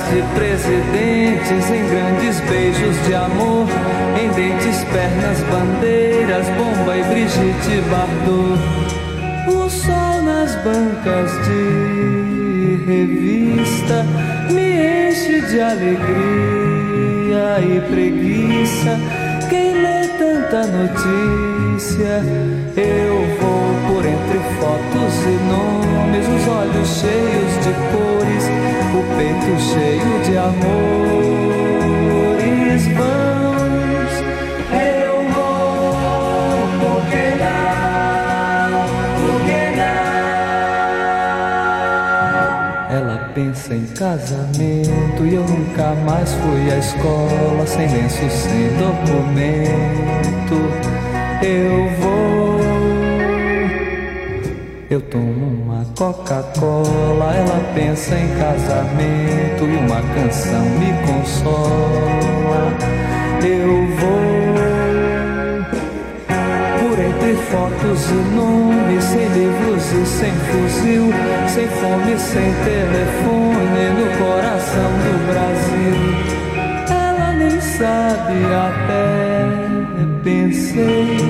S7: Caras de presidentes, em grandes beijos de amor, em dentes, pernas, bandeiras, bomba e Brigitte Bardot. O sol nas bancas de revista me enche de alegria e preguiça quem lê tanta notícia. Eu vou por entre fotos e nomes, os olhos cheios de cores, o peito cheio de amores vãos. Eu vou, por que não? Por que não? Ela pensa em casamento e eu nunca mais fui à escola sem lenço, sem documento. Eu vou. Eu uma Coca-Cola, ela pensa em casamento e uma canção me consola. Eu vou por entre fotos e nomes, sem livros e sem fuzil, sem fome, sem telefone no coração do Brasil. Ela nem sabe até pensei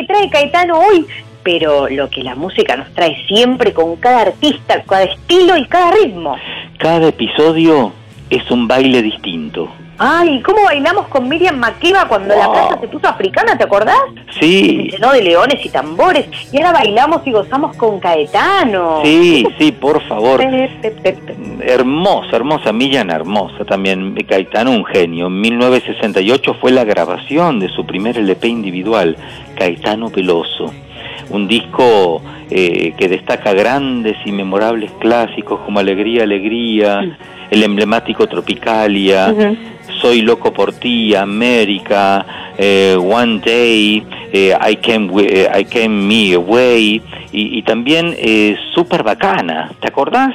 S7: Que
S2: trae Caetano hoy, pero lo que la música nos trae siempre con cada artista, cada estilo y cada ritmo.
S3: Cada episodio es un baile distinto.
S2: Ay, ¿cómo bailamos con Miriam Makeba cuando la plaza se puso africana, ¿te acordás? Se
S3: Sí,
S2: llenó de leones y tambores, y ahora bailamos y gozamos con Caetano.
S3: sí, sí, por favor. Hermosa, hermosa, Millán hermosa también. Caetano, un genio. En 1968 fue la grabación de su primer LP individual, Caetano Veloso. Un disco eh, que destaca grandes y memorables clásicos como Alegría, Alegría, el emblemático Tropicalia, Soy Loco por Ti, América, eh, One Day, eh, I, came, eh, I Came Me Away, y, y también eh, Super Bacana, ¿te acordás?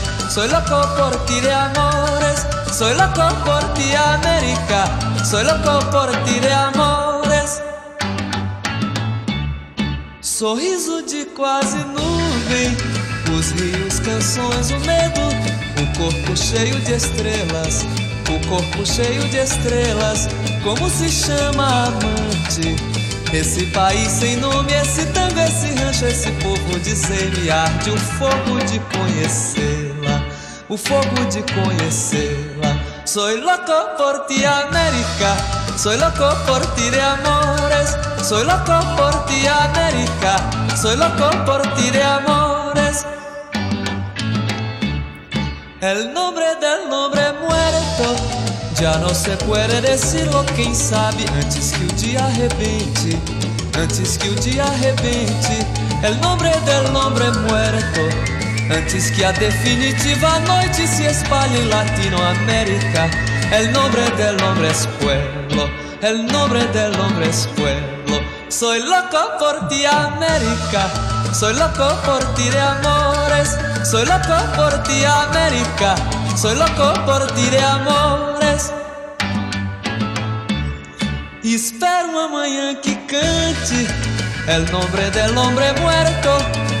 S7: Soy loco por ti de amores. Soy loco por ti, América. Soy loco por ti de amores. Sorriso de quase nuvem, os rios, canções, o medo, o corpo cheio de estrelas, o corpo cheio de estrelas. Como se chama amante? Esse país sem nome, esse tango, esse rancho, esse povo de semear-de o fogo de conhecê-la, o fogo de conhecê-la. Soy loco por ti, América. Soy loco por ti de amores. Soy loco por ti, América. Soy loco por ti de amores. El nombre del nombre muerto já não se puede decirlo, quem sabe antes que o dia arrebente, antes que o dia arrebente, el nombre del nombre muerto, antes que a definitiva noite se espalhe em Latinoamérica, el nombre del nombre es pueblo, el nombre del nombre es pueblo. Soy loco por ti, América. Soy loco por ti de amores. Soy loco por ti, América. Soy loco por ti de amores. Espero amanhã que cante El nombre del hombre muerto.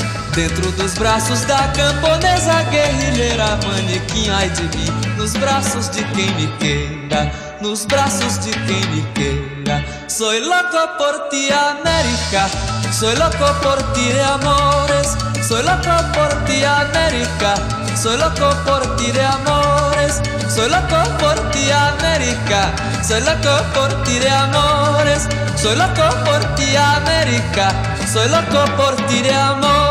S7: Dentro dos braços da camponesa guerrilheira Manequim, ai de mim. Nos braços de quem me queira Nos braços de quem me queira. Soy loco por ti, América. Soy loco por ti de amores. Soy loco por ti, América. Soy loco por ti de amores. Soy loco por ti, América. Soy loco por ti de amores. Soy loco por ti, América. Soy loco por ti de amores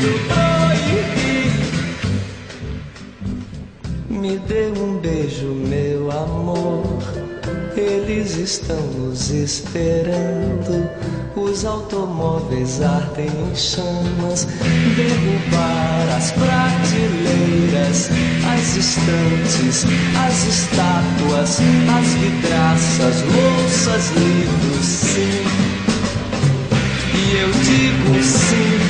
S7: proibido. Me dê um beijo, meu amor. Eles estão nos esperando. Os automóveis ardem em chamas. Derrubar as prateleiras, as estantes, as estátuas, as vidraças, louças, livros, sim. E eu digo sim.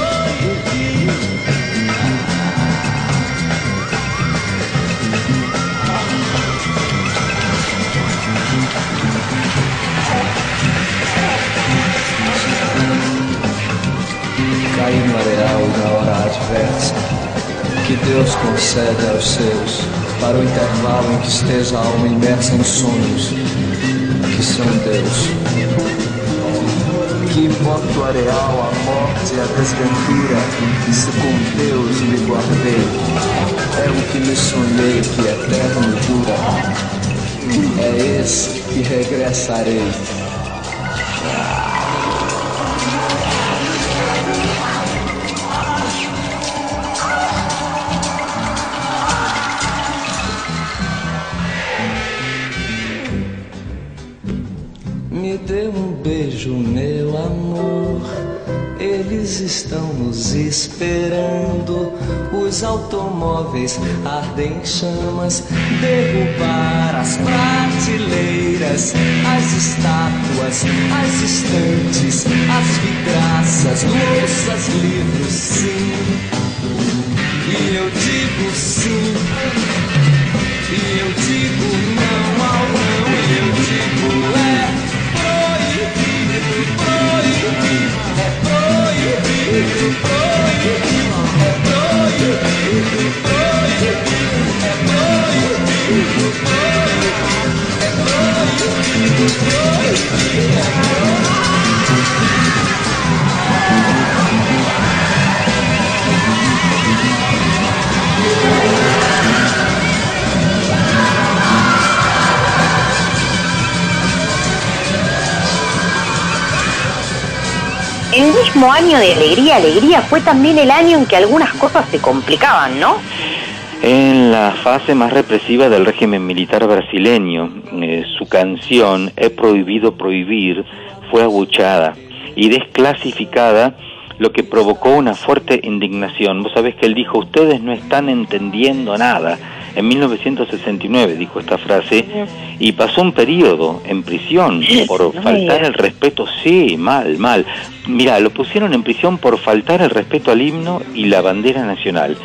S16: cair no areal na hora adversa, que Deus concede aos seus, para o intervalo em que esteja a alma imersa em sonhos, que são Deus. Que importa o areal, a morte e a desventura, se com Deus me guardei, é o que me sonhei que eterno dura, é esse que regressarei.
S7: Estão nos esperando. Os automóveis ardem em chamas. Derrubar as prateleiras, as estátuas, as estantes, as vidraças, louças, livros, sim. E eu digo sim.
S2: El mismo año de alegría, alegría fue también el año en que algunas cosas se complicaban, ¿no?
S3: En la fase más represiva del régimen militar brasileño, eh, su canción He prohibido prohibir fue abuchada y desclasificada, lo que provocó una fuerte indignación. Vos sabés que él dijo, ustedes no están entendiendo nada. En 1969 dijo esta frase y pasó un periodo en prisión por
S2: No
S3: faltar el respeto. Sí, mal, mal. Mira, lo pusieron en prisión por faltar el respeto al himno y la bandera nacional.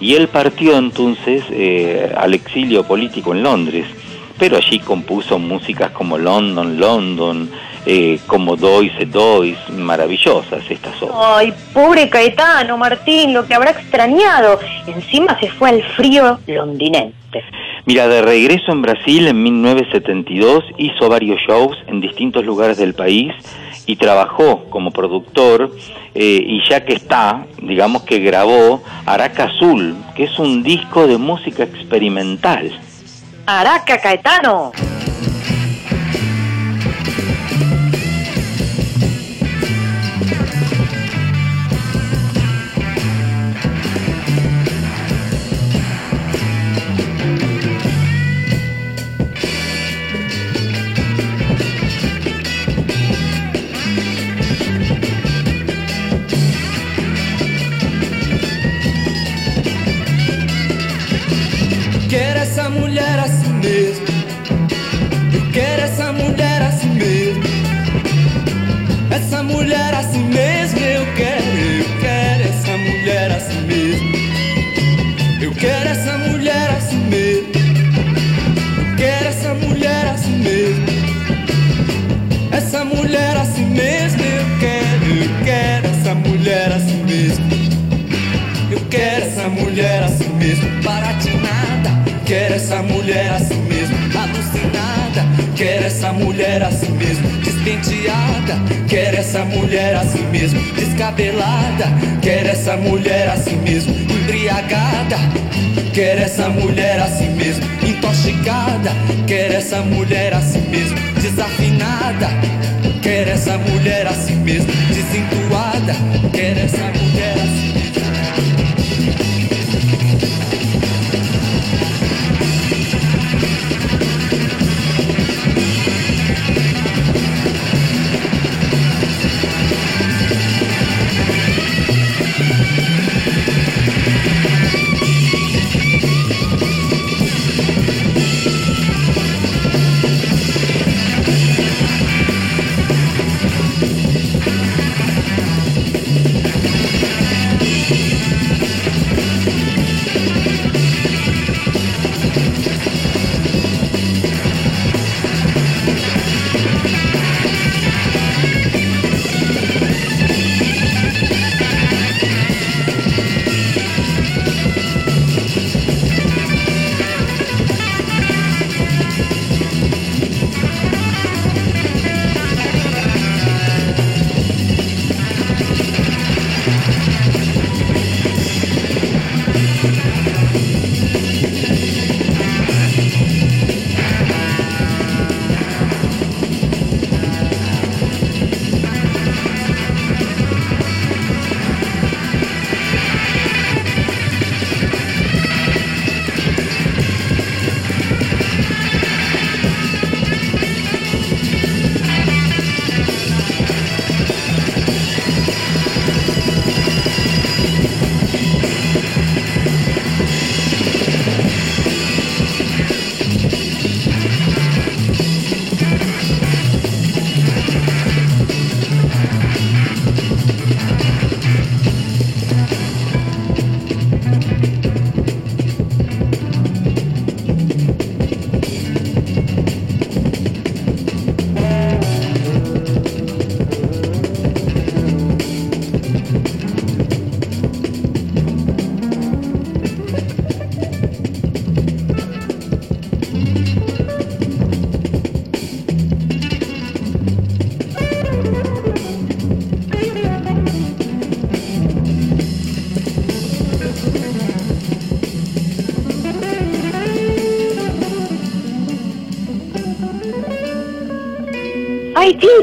S3: Y él partió entonces eh, al exilio político en Londres, pero allí compuso músicas como London, London, eh, como Dois e Dois, maravillosas estas obras.
S2: Ay, pobre Caetano, Martín, lo que habrá extrañado. Encima se fue al frío londinense.
S3: Mira, de regreso en Brasil en 1972 hizo varios shows en distintos lugares del país y trabajó como productor eh, y ya que está, digamos que grabó Araca Azul, que es un disco de música experimental.
S2: Araca, Caetano.
S7: Essa mulher assim mesmo, alucinada. Quero essa mulher assim mesmo, despenteada. Quero essa mulher assim mesmo, descabelada. Quero essa mulher assim mesmo, embriagada. Quero essa mulher assim mesmo, intoxicada. Quero essa mulher assim mesmo, desafinada. Quero essa mulher assim mesmo, desentuada. Quero essa mulher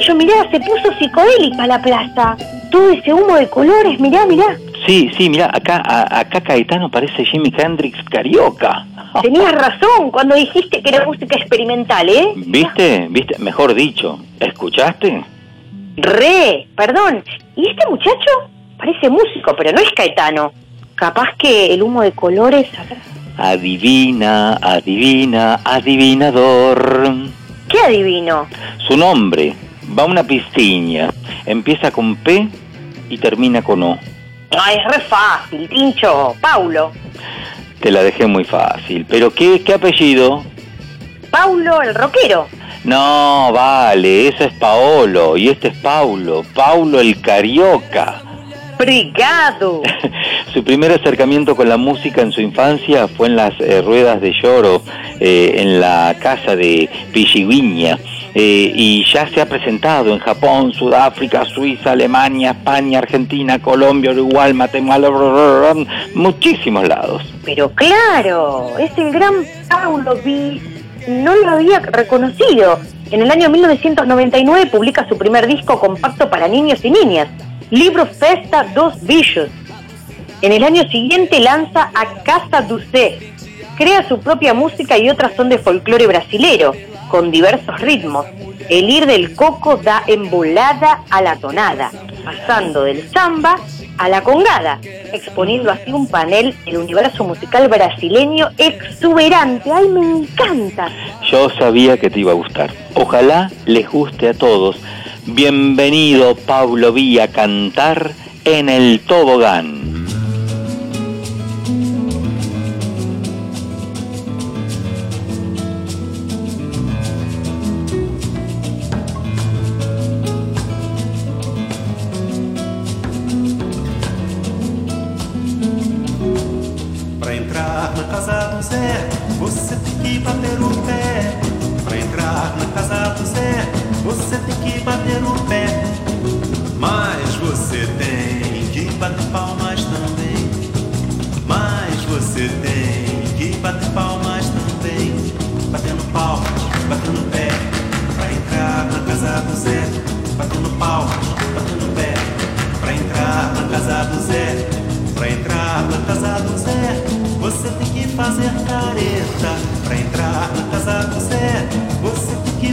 S2: Tincho, mirá, se puso psicodélica la plaza. todo ese humo de colores, mirá, mirá.
S3: Sí, sí, mira, acá, a- acá Caetano parece Jimi Hendrix carioca.
S2: Tenías (laughs) razón cuando dijiste que era música experimental, ¿eh?
S3: ¿Viste? ¿Viste? Mejor dicho, ¿escuchaste?
S2: Re, perdón. ¿Y este muchacho? Parece músico, pero no es Caetano. Capaz que el humo de colores...
S3: Adivina, adivina, adivinador.
S2: ¿Qué adivino?
S3: Su nombre va una pisciña. Empieza con P y termina con O.
S2: Ay, es re fácil, Tincho. Paulo.
S3: Te la dejé muy fácil. ¿Pero qué, qué apellido?
S2: Paulo el rockero.
S3: No, vale, ese es Paolo y este es Paulo. Paulo el carioca.
S2: Brigado. (laughs)
S3: Su primer acercamiento con la música en su infancia fue en las eh, ruedas de lloro eh, en la casa de Pichiguiña. Eh, y ya se ha presentado en Japón, Sudáfrica, Suiza, Alemania, España, Argentina, Colombia, Uruguay, Guatemala, muchísimos lados.
S2: Pero claro, es el gran Paulo Vi. No lo había reconocido. En el año 1999 publica su primer disco compacto para niños y niñas, Libro Festa dos Bichos. En el año siguiente lanza A Casa do Sé. Crea su propia música y otras son de folclore brasilero, con diversos ritmos. El ir del coco da embolada a la tonada, pasando del samba a la congada, exponiendo así un panel del universo musical brasileño exuberante. ¡Ay, me encanta!
S3: Yo sabía que te iba a gustar. Ojalá les guste a todos. Bienvenido, Pablo Villa, a cantar en el tobogán.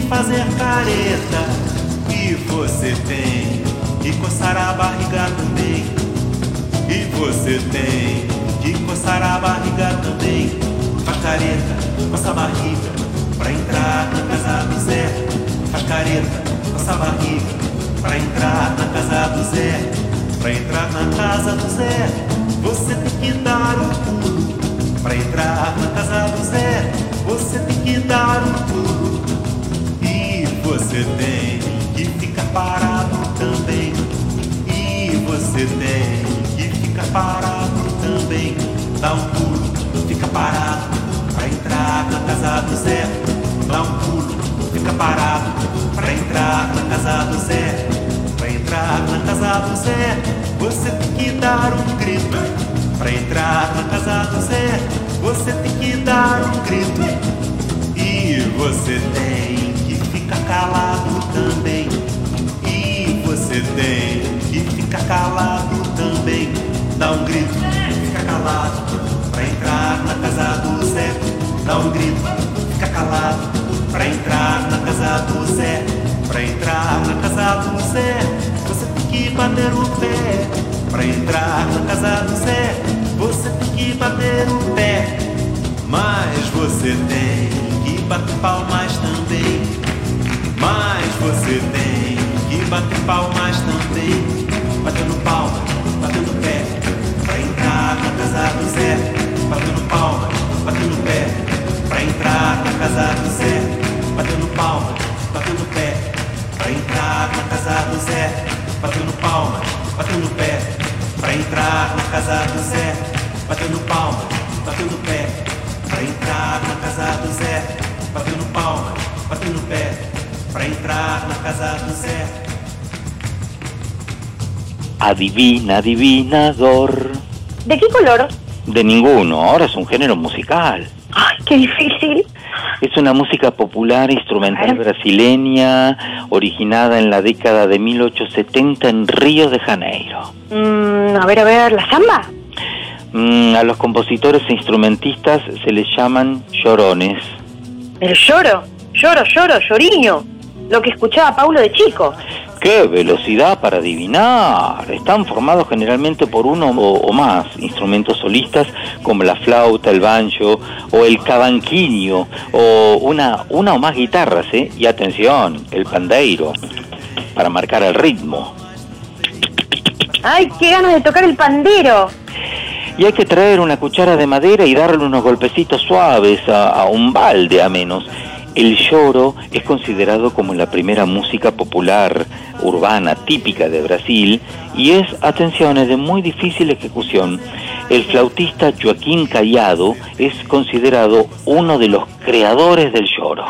S17: Fazer careta. E você tem que coçar a barriga também. E você tem que coçar a barriga também. Faz careta, coça a barriga. Pra entrar na casa do Zé. Faz careta, coça a barriga. Pra entrar na casa do Zé. Pra entrar na casa do Zé. Você tem que dar o pulo. Pra entrar na casa do Zé. Você tem que dar o pulo. Você tem que ficar parado também. E você tem que ficar parado também. Dá um pulo, fica parado. Pra entrar na casa do Zé. Dá um pulo, fica parado. Pra entrar na casa do Zé. Pra entrar na casa do Zé. Você tem que dar um grito. Pra entrar na casa do Zé. Você tem que dar um grito. E você tem calado também. E você tem que ficar calado também. Dá um grito, fica calado. Pra entrar na casa do Zé. Dá um grito, fica calado. Pra entrar na casa do Zé. Pra entrar na casa do Zé. Você tem que bater o pé. Pra entrar na casa do Zé. Você tem que bater o pé. Mas você tem que bater palmas também. Mas você tem que bater palmas também. Batendo palmas, batendo pé. Pra entrar na casa do Zé. Batendo palmas, batendo pé. Pra entrar na casa do Zé. Batendo palmas, batendo pé. Pra entrar na casa do Zé. Batendo palmas, batendo pé. Pra entrar na casa do Zé. Batendo palmas, batendo pé. Pra entrar na casa do Zé. Batendo palmas, batendo pé. Pra entrar na casa do Zé.
S3: Adivina, adivinador.
S2: ¿De qué color?
S3: De ninguno, ahora es un género musical.
S2: ¡Ay, qué difícil!
S3: Es una música popular instrumental brasileña, originada en la década de 1870 en Río de Janeiro.
S2: Mm, a ver, a ver, ¿la samba?
S3: Mm, a los compositores e instrumentistas se les llaman llorones.
S2: El lloro, lloro, lloro, lloriño. Lo que escuchaba Paulo de chico.
S3: ¡Qué velocidad para adivinar! Están formados generalmente por uno o, o más instrumentos solistas como la flauta, el banjo o el cabanquinho o una, una o más guitarras, ¿eh? Y atención, el pandeiro para marcar el ritmo.
S2: ¡Ay, qué ganas de tocar el pandero!
S3: Y hay que traer una cuchara de madera y darle unos golpecitos suaves a, a un balde a menos. El lloro es considerado como la primera música popular urbana típica de Brasil y es, atención, es de muy difícil ejecución. El flautista Joaquín Callado es considerado uno de los creadores del lloro.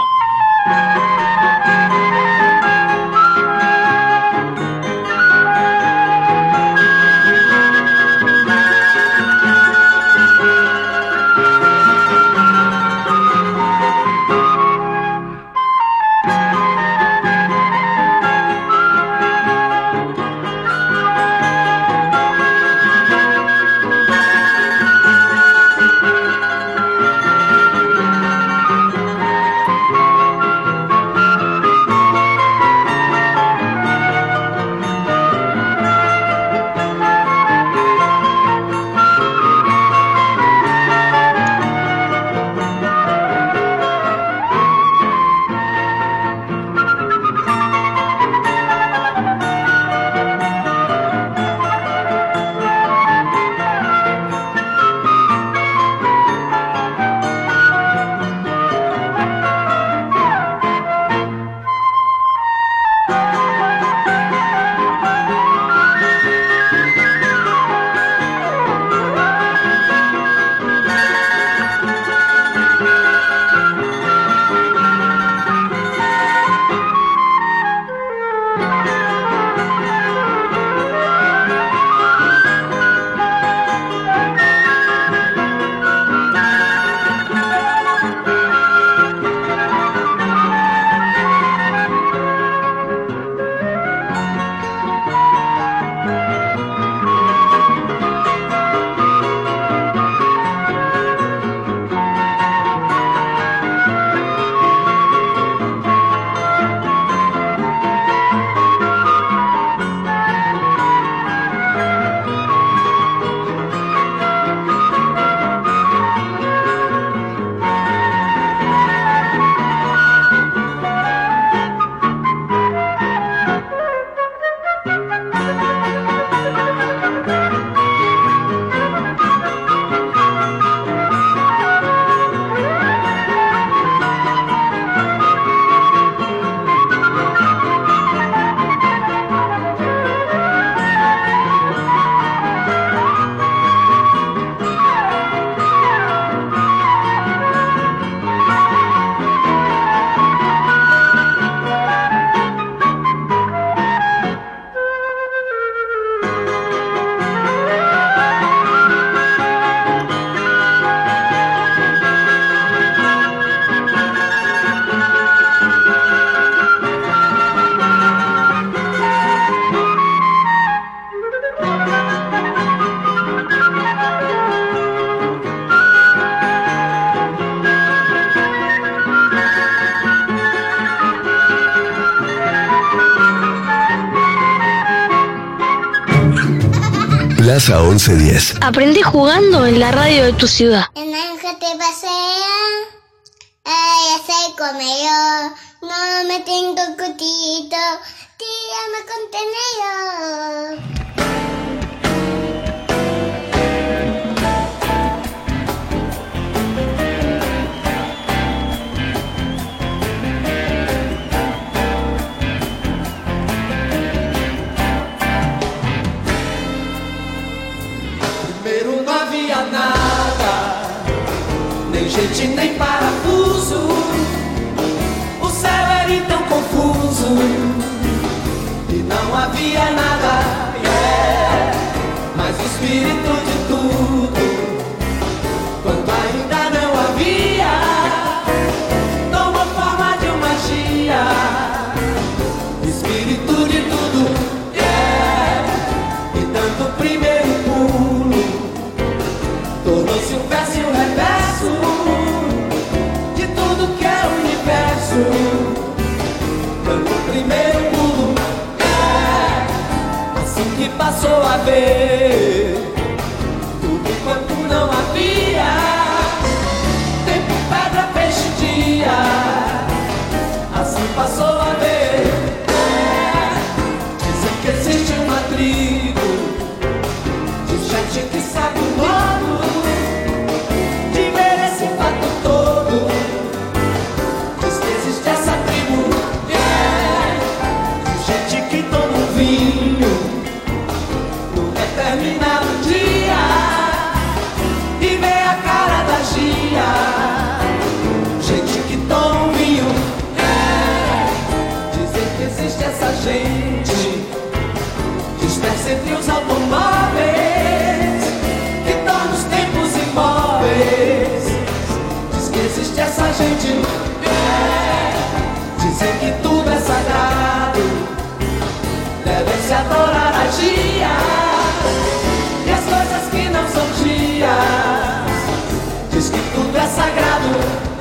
S1: Plaza 1110.
S7: Aprendí jugando en la radio de tu ciudad. Passou a ver tudo enquanto não havia tempo, pedra, peixe, dia. Assim passou adorar a dia e as coisas que não são dias. Diz que tudo é sagrado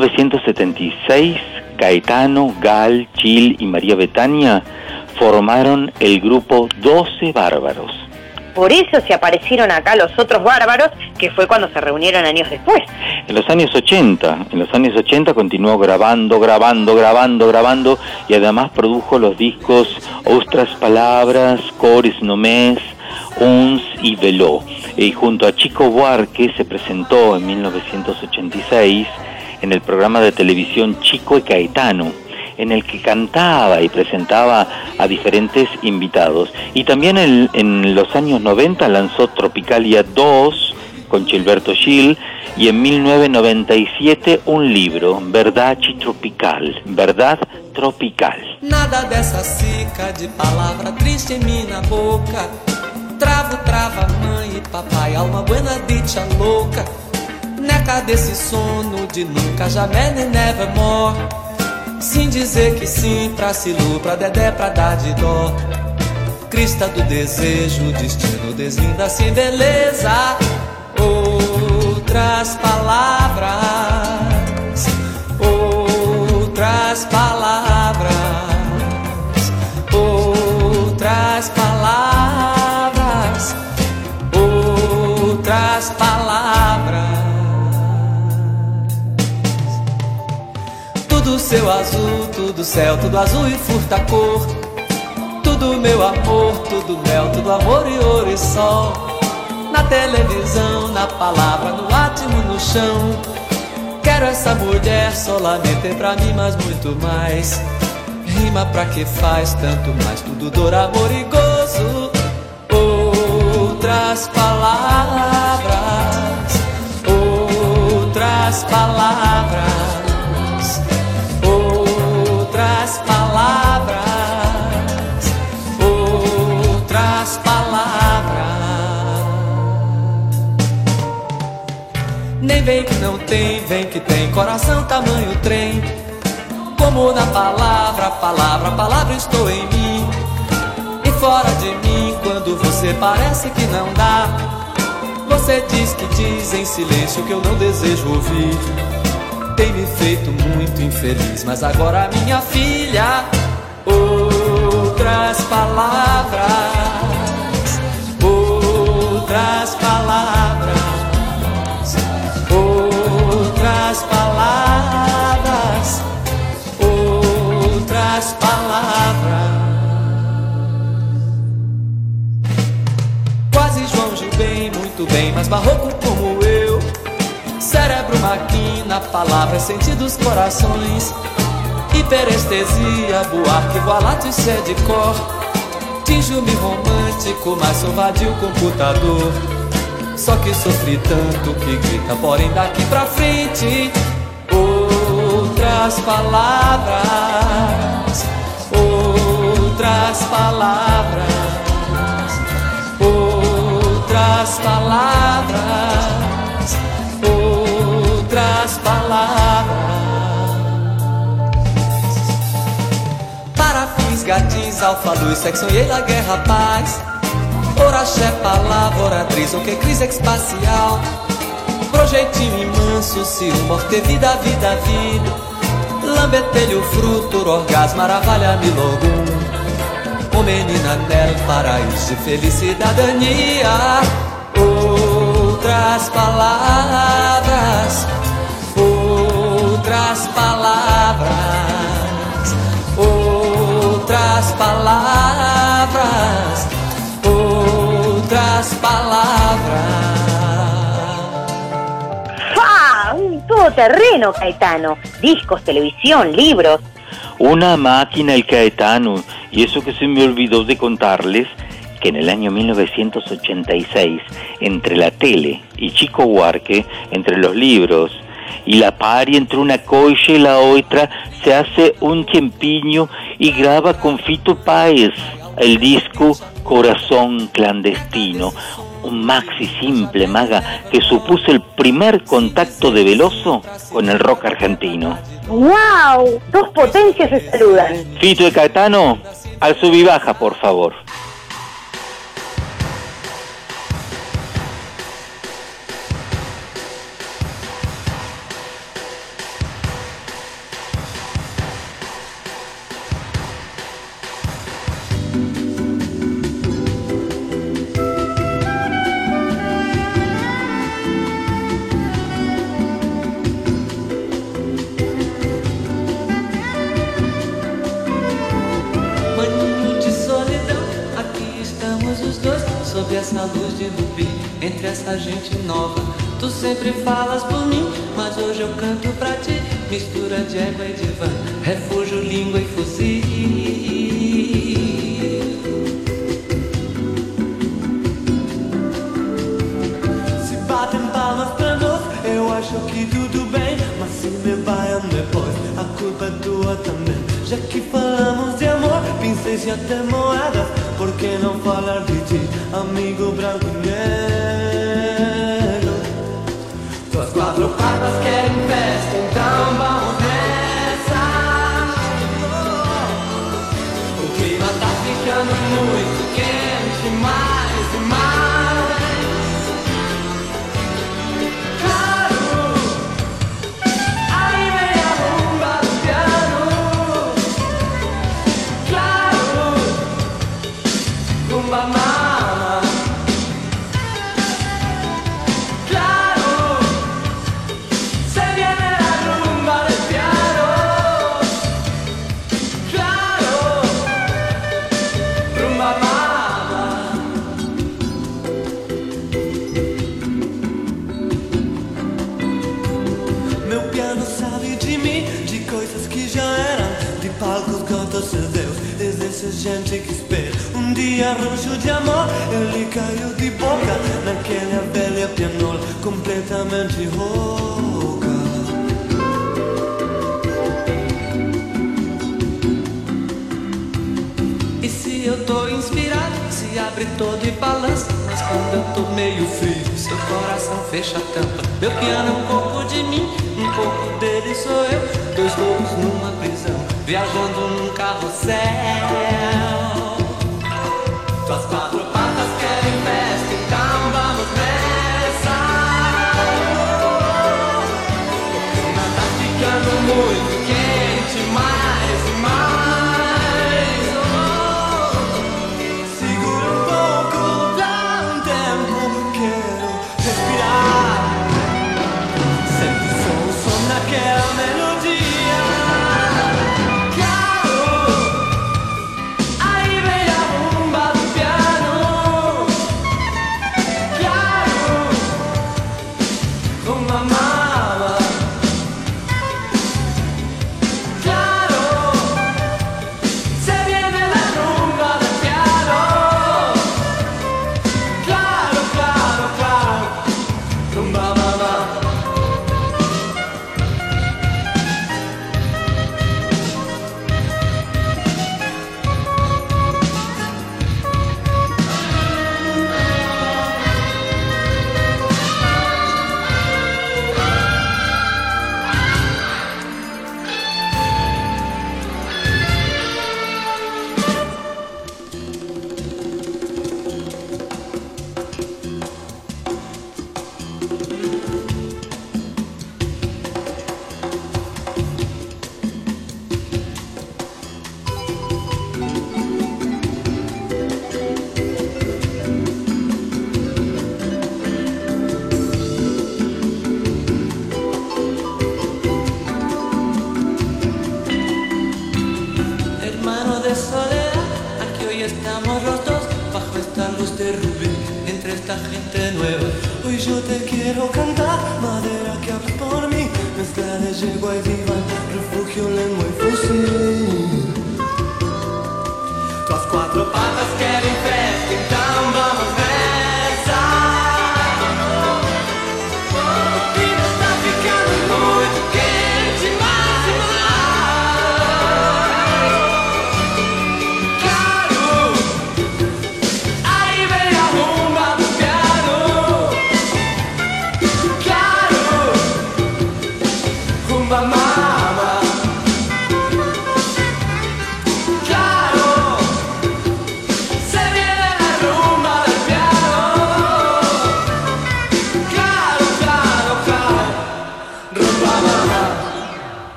S3: 1976, Caetano, Gal, Chil y María Betania formaron el grupo 12 Bárbaros.
S2: Por eso se aparecieron acá los otros bárbaros, que fue cuando se reunieron años después.
S3: En los años 80, en los años 80 continuó grabando, grabando, grabando, grabando y además produjo los discos Ostras Palabras, Cores Només, Uns y Veló. Y junto a Chico Buarque se presentó en 1986 en el programa de televisión Chico y Caetano, en el que cantaba y presentaba a diferentes invitados. Y también en, en los años 90 lanzó Tropicalia 2 con Gilberto Gil y en 1997 un libro, Verdade Tropical, Verdad Tropical.
S7: Nada dessa cica de palavra triste em minha boca. Travo, trava, mãe e papai, alma buena dicha louca. Neca desse sono de nunca, jamais nem nevermore. Sim dizer que sim pra Silu, pra Dedé, pra dar de dó. Crista do desejo, destino deslinda sem beleza. Outras palavras, tudo céu, tudo azul e furta cor. Tudo meu amor, tudo mel, tudo amor e ouro e sol. Na televisão, na palavra, no átimo, no chão. Quero essa mulher solamente pra mim, mas muito mais. Rima pra que faz tanto mais, tudo dor, amor e gozo. Outras palavras, vem que não tem, vem que tem coração tamanho trem. Como na palavra, palavra, palavra estou em mim. E fora de mim, quando você parece que não dá. Você diz que diz em silêncio que eu não desejo ouvir. Tem me feito muito infeliz, mas agora minha filha, outras palavras, barroco como eu. Cérebro, máquina, palavras, sentidos, corações. Hiperestesia, buarque, voalato e sé de cor. Tinjo-me romântico, mas sou vadio computador. Só que sofri tanto que grita, porém daqui pra frente. Outras palavras, outras palavras, outras palavras, outras palavras. Para fins gatins, alfa, luz, sexo da guerra, paz. Oraxé, palavra, oratriz, o que crise espacial. Projeitinho imanso, se o morte vida, vida, vida. Lambetelho, fruto, orgasmo, aravalha, milogum. Ô menina nel, paraíso de felicidadania. Outras palavras, outras palavras, outras palavras, outras palavras.
S2: ¡Fa! Un todoterreno, Caetano. Discos, televisión, libros.
S3: Una máquina el Caetano. Y eso que se me olvidó de contarles, que en el año 1986, entre la tele y Chico Huarque, entre los libros y la pari entre una coche y la otra, se hace un tiempiño y graba con Fito Páez el disco Corazón Clandestino. Un maxi simple, maga, que supuso el primer contacto de Veloso con el rock argentino.
S2: ¡Wow! Dos potencias se saludan.
S3: Fito y Caetano, al sub y baja, por favor.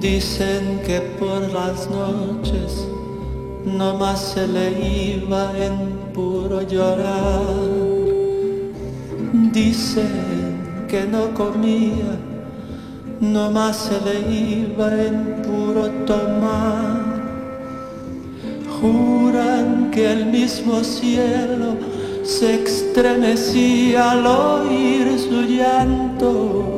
S7: Dicen que por las noches no más se le iba en puro llorar. Dicen que no comía, no más se le iba en puro tomar. Juran que el mismo cielo se estremecía al oír su llanto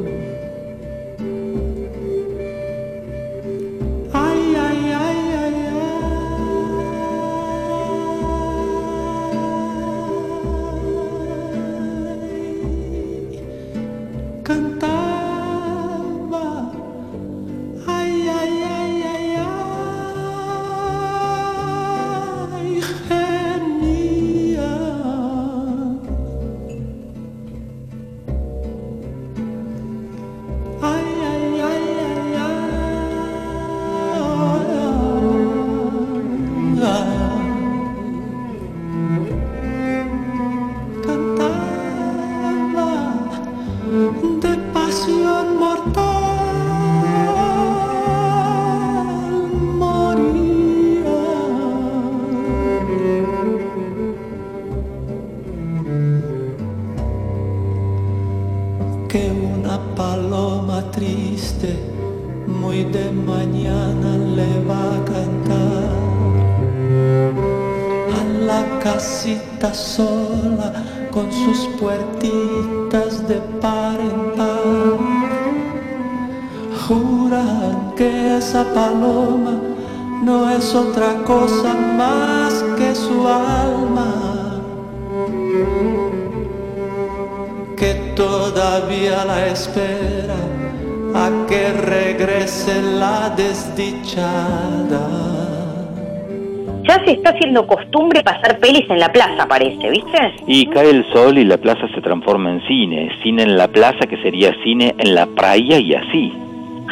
S7: Cosa más que su alma, que todavía la espera a que regrese la desdichada.
S2: Ya se está haciendo costumbre pasar pelis en la plaza, parece, ¿viste?
S3: Y cae el sol y la plaza se transforma en cine. Cine en la plaza que sería cine en la playa y así.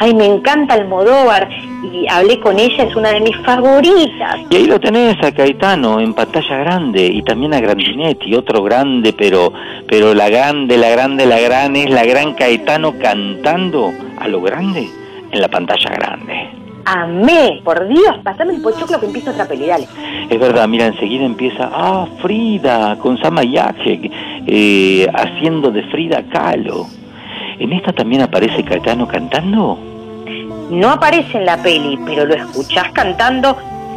S2: Ay, me encanta Almodóvar y hablé con ella, es una de mis favoritas.
S3: Y ahí lo tenés a Caetano en pantalla grande y también a Grandinetti, otro grande, pero pero la grande, la grande, la gran es la gran Caetano cantando a lo grande en la pantalla grande.
S2: Amé, por Dios, pasame el pochoclo que empieza otra peli, dale.
S3: Es verdad, mira, enseguida empieza, ah, Frida, con Sama Hayek, eh, haciendo de Frida Kahlo. ¿En esta también aparece Caetano cantando?
S2: No aparece en la peli, pero lo escuchás cantando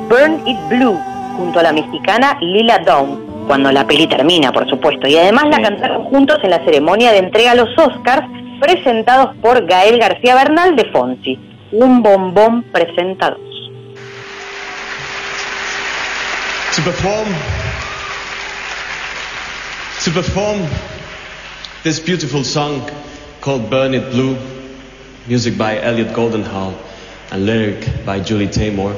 S2: Burn It Blue junto a la mexicana Lila Downs, cuando la peli termina, por supuesto. Y además la cantaron juntos en la ceremonia de entrega a los Oscars, presentados por Gael García Bernal de Fonsi. Un bombón presentados.
S18: to perform to perform this beautiful song called Burn It Blue, music by Elliot Goldenhall and lyric by Julie Taymor,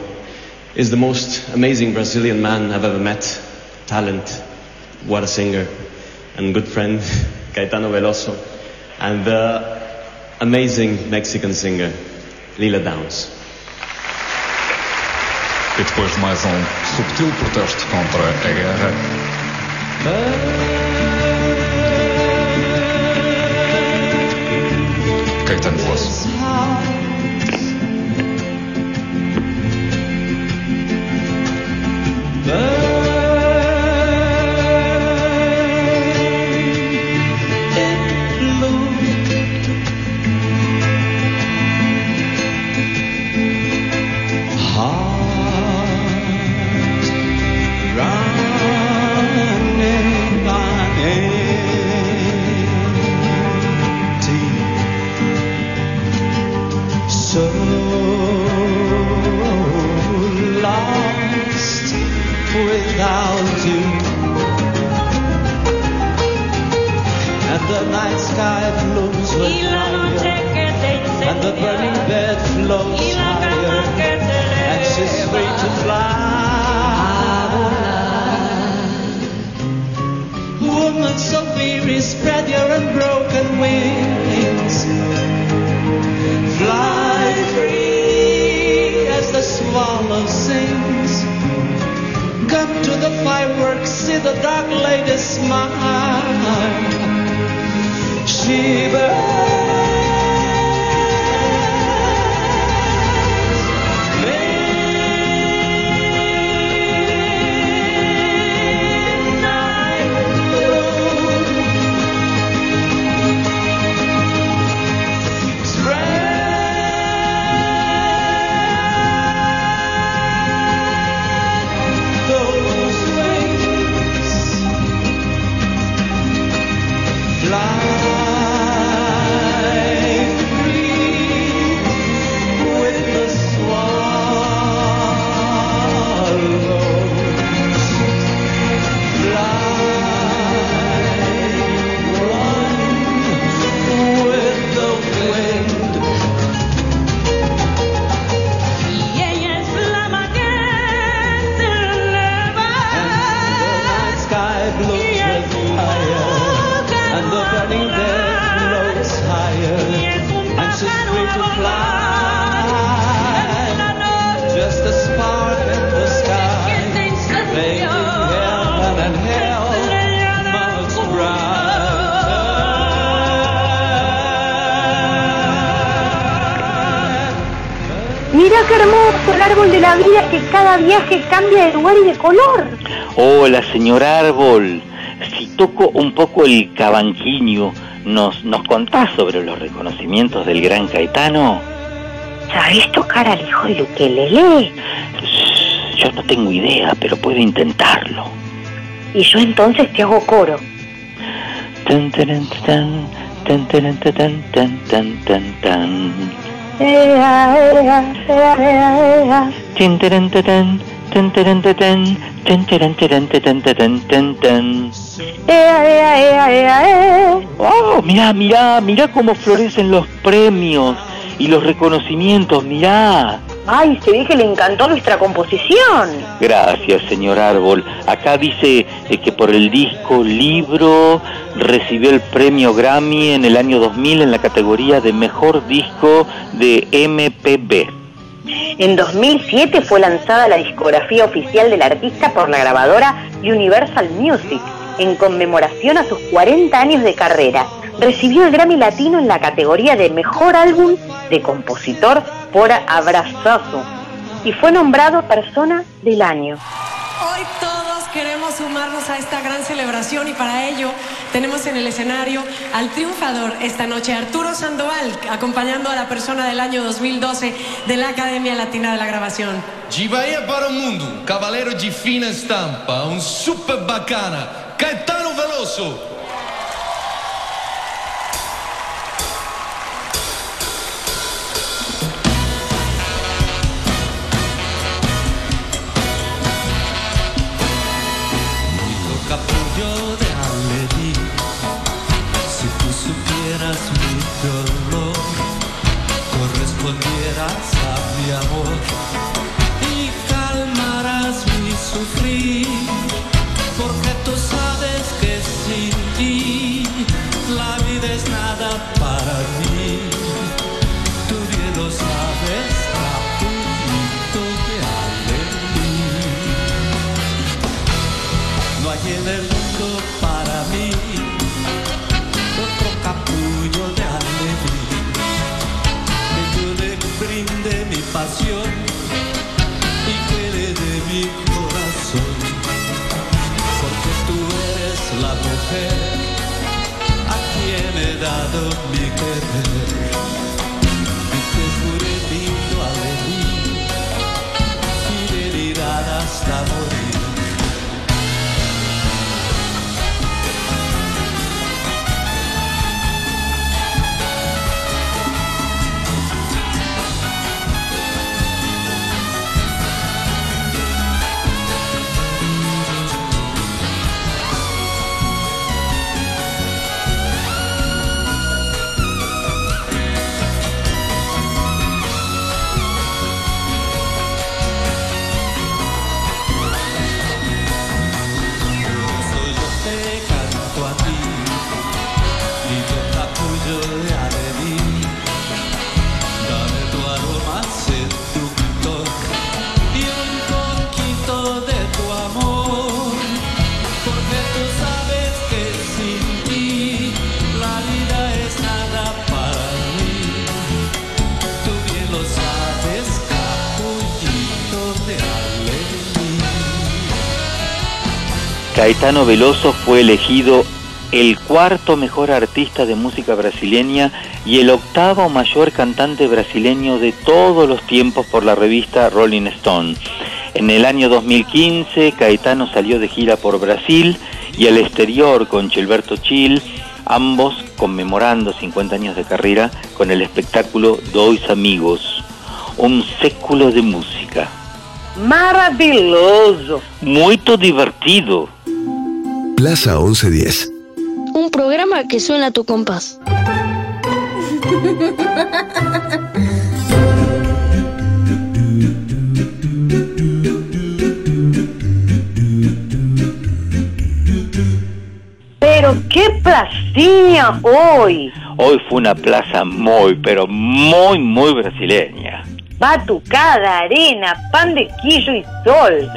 S18: is the most amazing Brazilian man I've ever met. Talent, what a singer, and good friend (laughs) Caetano Veloso, and the amazing Mexican singer Lila Downs.
S19: E depois mais um subtil protesto contra a guerra.
S2: Gaetan Voss. Burn. Cada viaje cambia de lugar y de color.
S3: Hola, señor Árbol. Si toco un poco el cabanquiño, ¿nos, nos contás sobre los reconocimientos del gran Caetano?
S2: ¿Sabés tocar al hijo del ukelele?
S3: Yo no tengo idea, pero puedo intentarlo.
S2: Y yo entonces te hago coro.
S3: Tan, tan, tan, tan, tan, tan, tan, tan. Tan, tan,
S2: ea, ea, ea.
S3: Oh, mirá, mirá, mirá cómo florecen los premios y los reconocimientos, mirá.
S2: Ay, se ve que le encantó nuestra composición.
S3: Gracias, señor Árbol. Acá dice eh, que por el disco Libro recibió el premio Grammy en el año 2000 en la categoría de Mejor Disco de MPB.
S2: En 2007 fue lanzada la discografía oficial del artista por la grabadora Universal Music en conmemoración a sus 40 años de carrera. Recibió el Grammy Latino en la categoría de Mejor Álbum de Compositor por Abrazazo y fue nombrado Persona del Año.
S20: Queremos sumarnos a esta gran celebración y para ello tenemos en el escenario al triunfador esta noche, Arturo Sandoval, acompañando a la persona del año 2012 de la Academia Latina de la Grabación.
S21: De para o mundo, cavaleiro de fina estampa, um super bacana, Caetano Veloso.
S7: Y que le dé mi corazón. Porque tú eres la mujer a quien he dado mi querer
S3: Caetano Veloso fue elegido el cuarto mejor artista de música brasileña y el octavo mayor cantante brasileño de todos los tiempos por la revista Rolling Stone. En el año 2015, Caetano salió de gira por Brasil y al exterior con Gilberto Gil, ambos conmemorando 50 años de carrera con el espectáculo Dois Amigos, un século de música.
S2: Maravilloso.
S3: Muy divertido.
S1: Plaza 1110.
S15: Un programa que suena a tu compás.
S2: Pero qué placinha hoy.
S3: Hoy fue una plaza muy, pero muy, muy brasileña.
S2: Batucada, arena, pan de quillo y sol.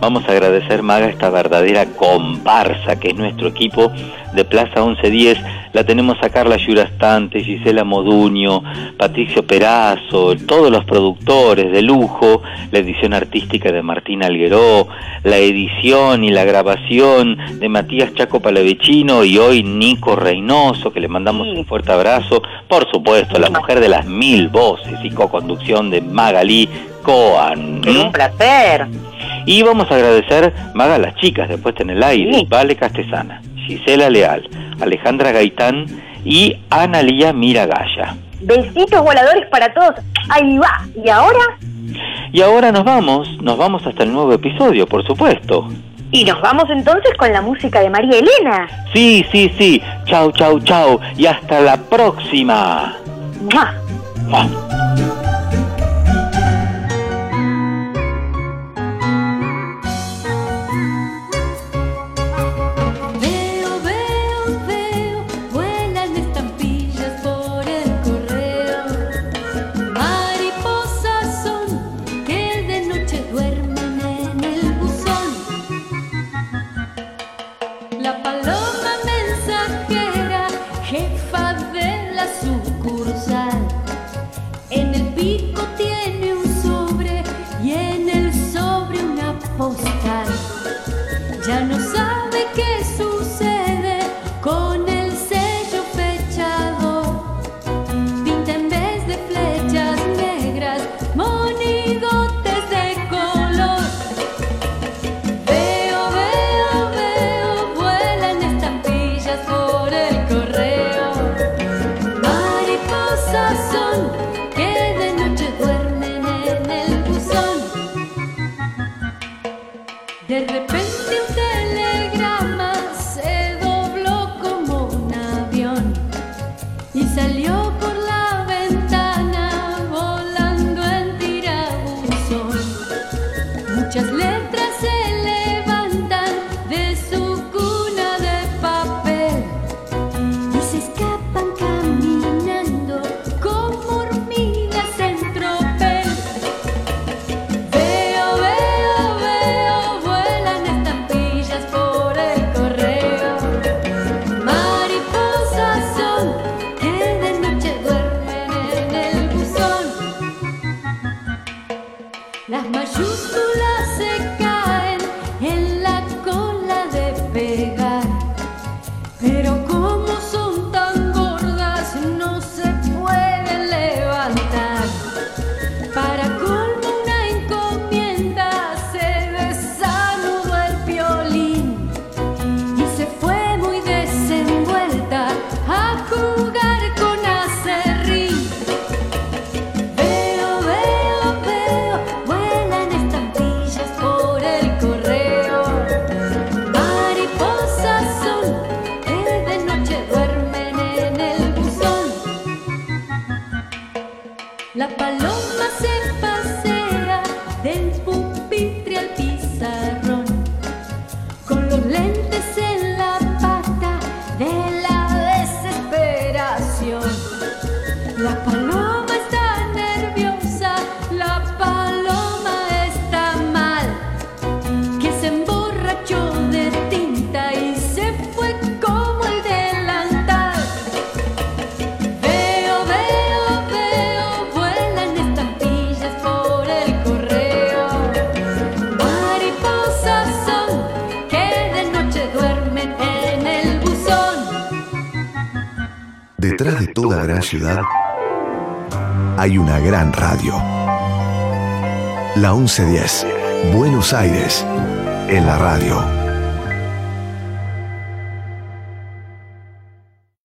S22: Vamos a agradecer, Maga, esta verdadera comparsa que es nuestro equipo de Plaza 1110. La tenemos a Carla Yurastante, Gisela Moduño, Patricio Perazo, todos los productores de lujo, la edición artística de Martín Algueró, la edición y la grabación de Matías Chaco Palavecino y hoy Nico Reynoso, que le mandamos un fuerte abrazo. Por supuesto, la mujer de las mil voces y co-conducción de Magalí Coan.
S2: Un placer.
S22: Y vamos a agradecer, Maga, a las chicas de Puesta en el Aire, Vale Castesana, Gisela Leal, Alejandra Gaitán y Analía Miragaya.
S2: Besitos voladores para todos. Ahí va. ¿Y ahora?
S22: Y ahora nos vamos, nos vamos hasta el nuevo episodio, por supuesto.
S2: Y nos vamos entonces con la música de María Elena.
S22: Sí, sí, sí. Chau, chau, chau. Y hasta la próxima.
S2: ¡Mua!
S22: Mua.
S1: 1110, Buenos Aires, en la radio.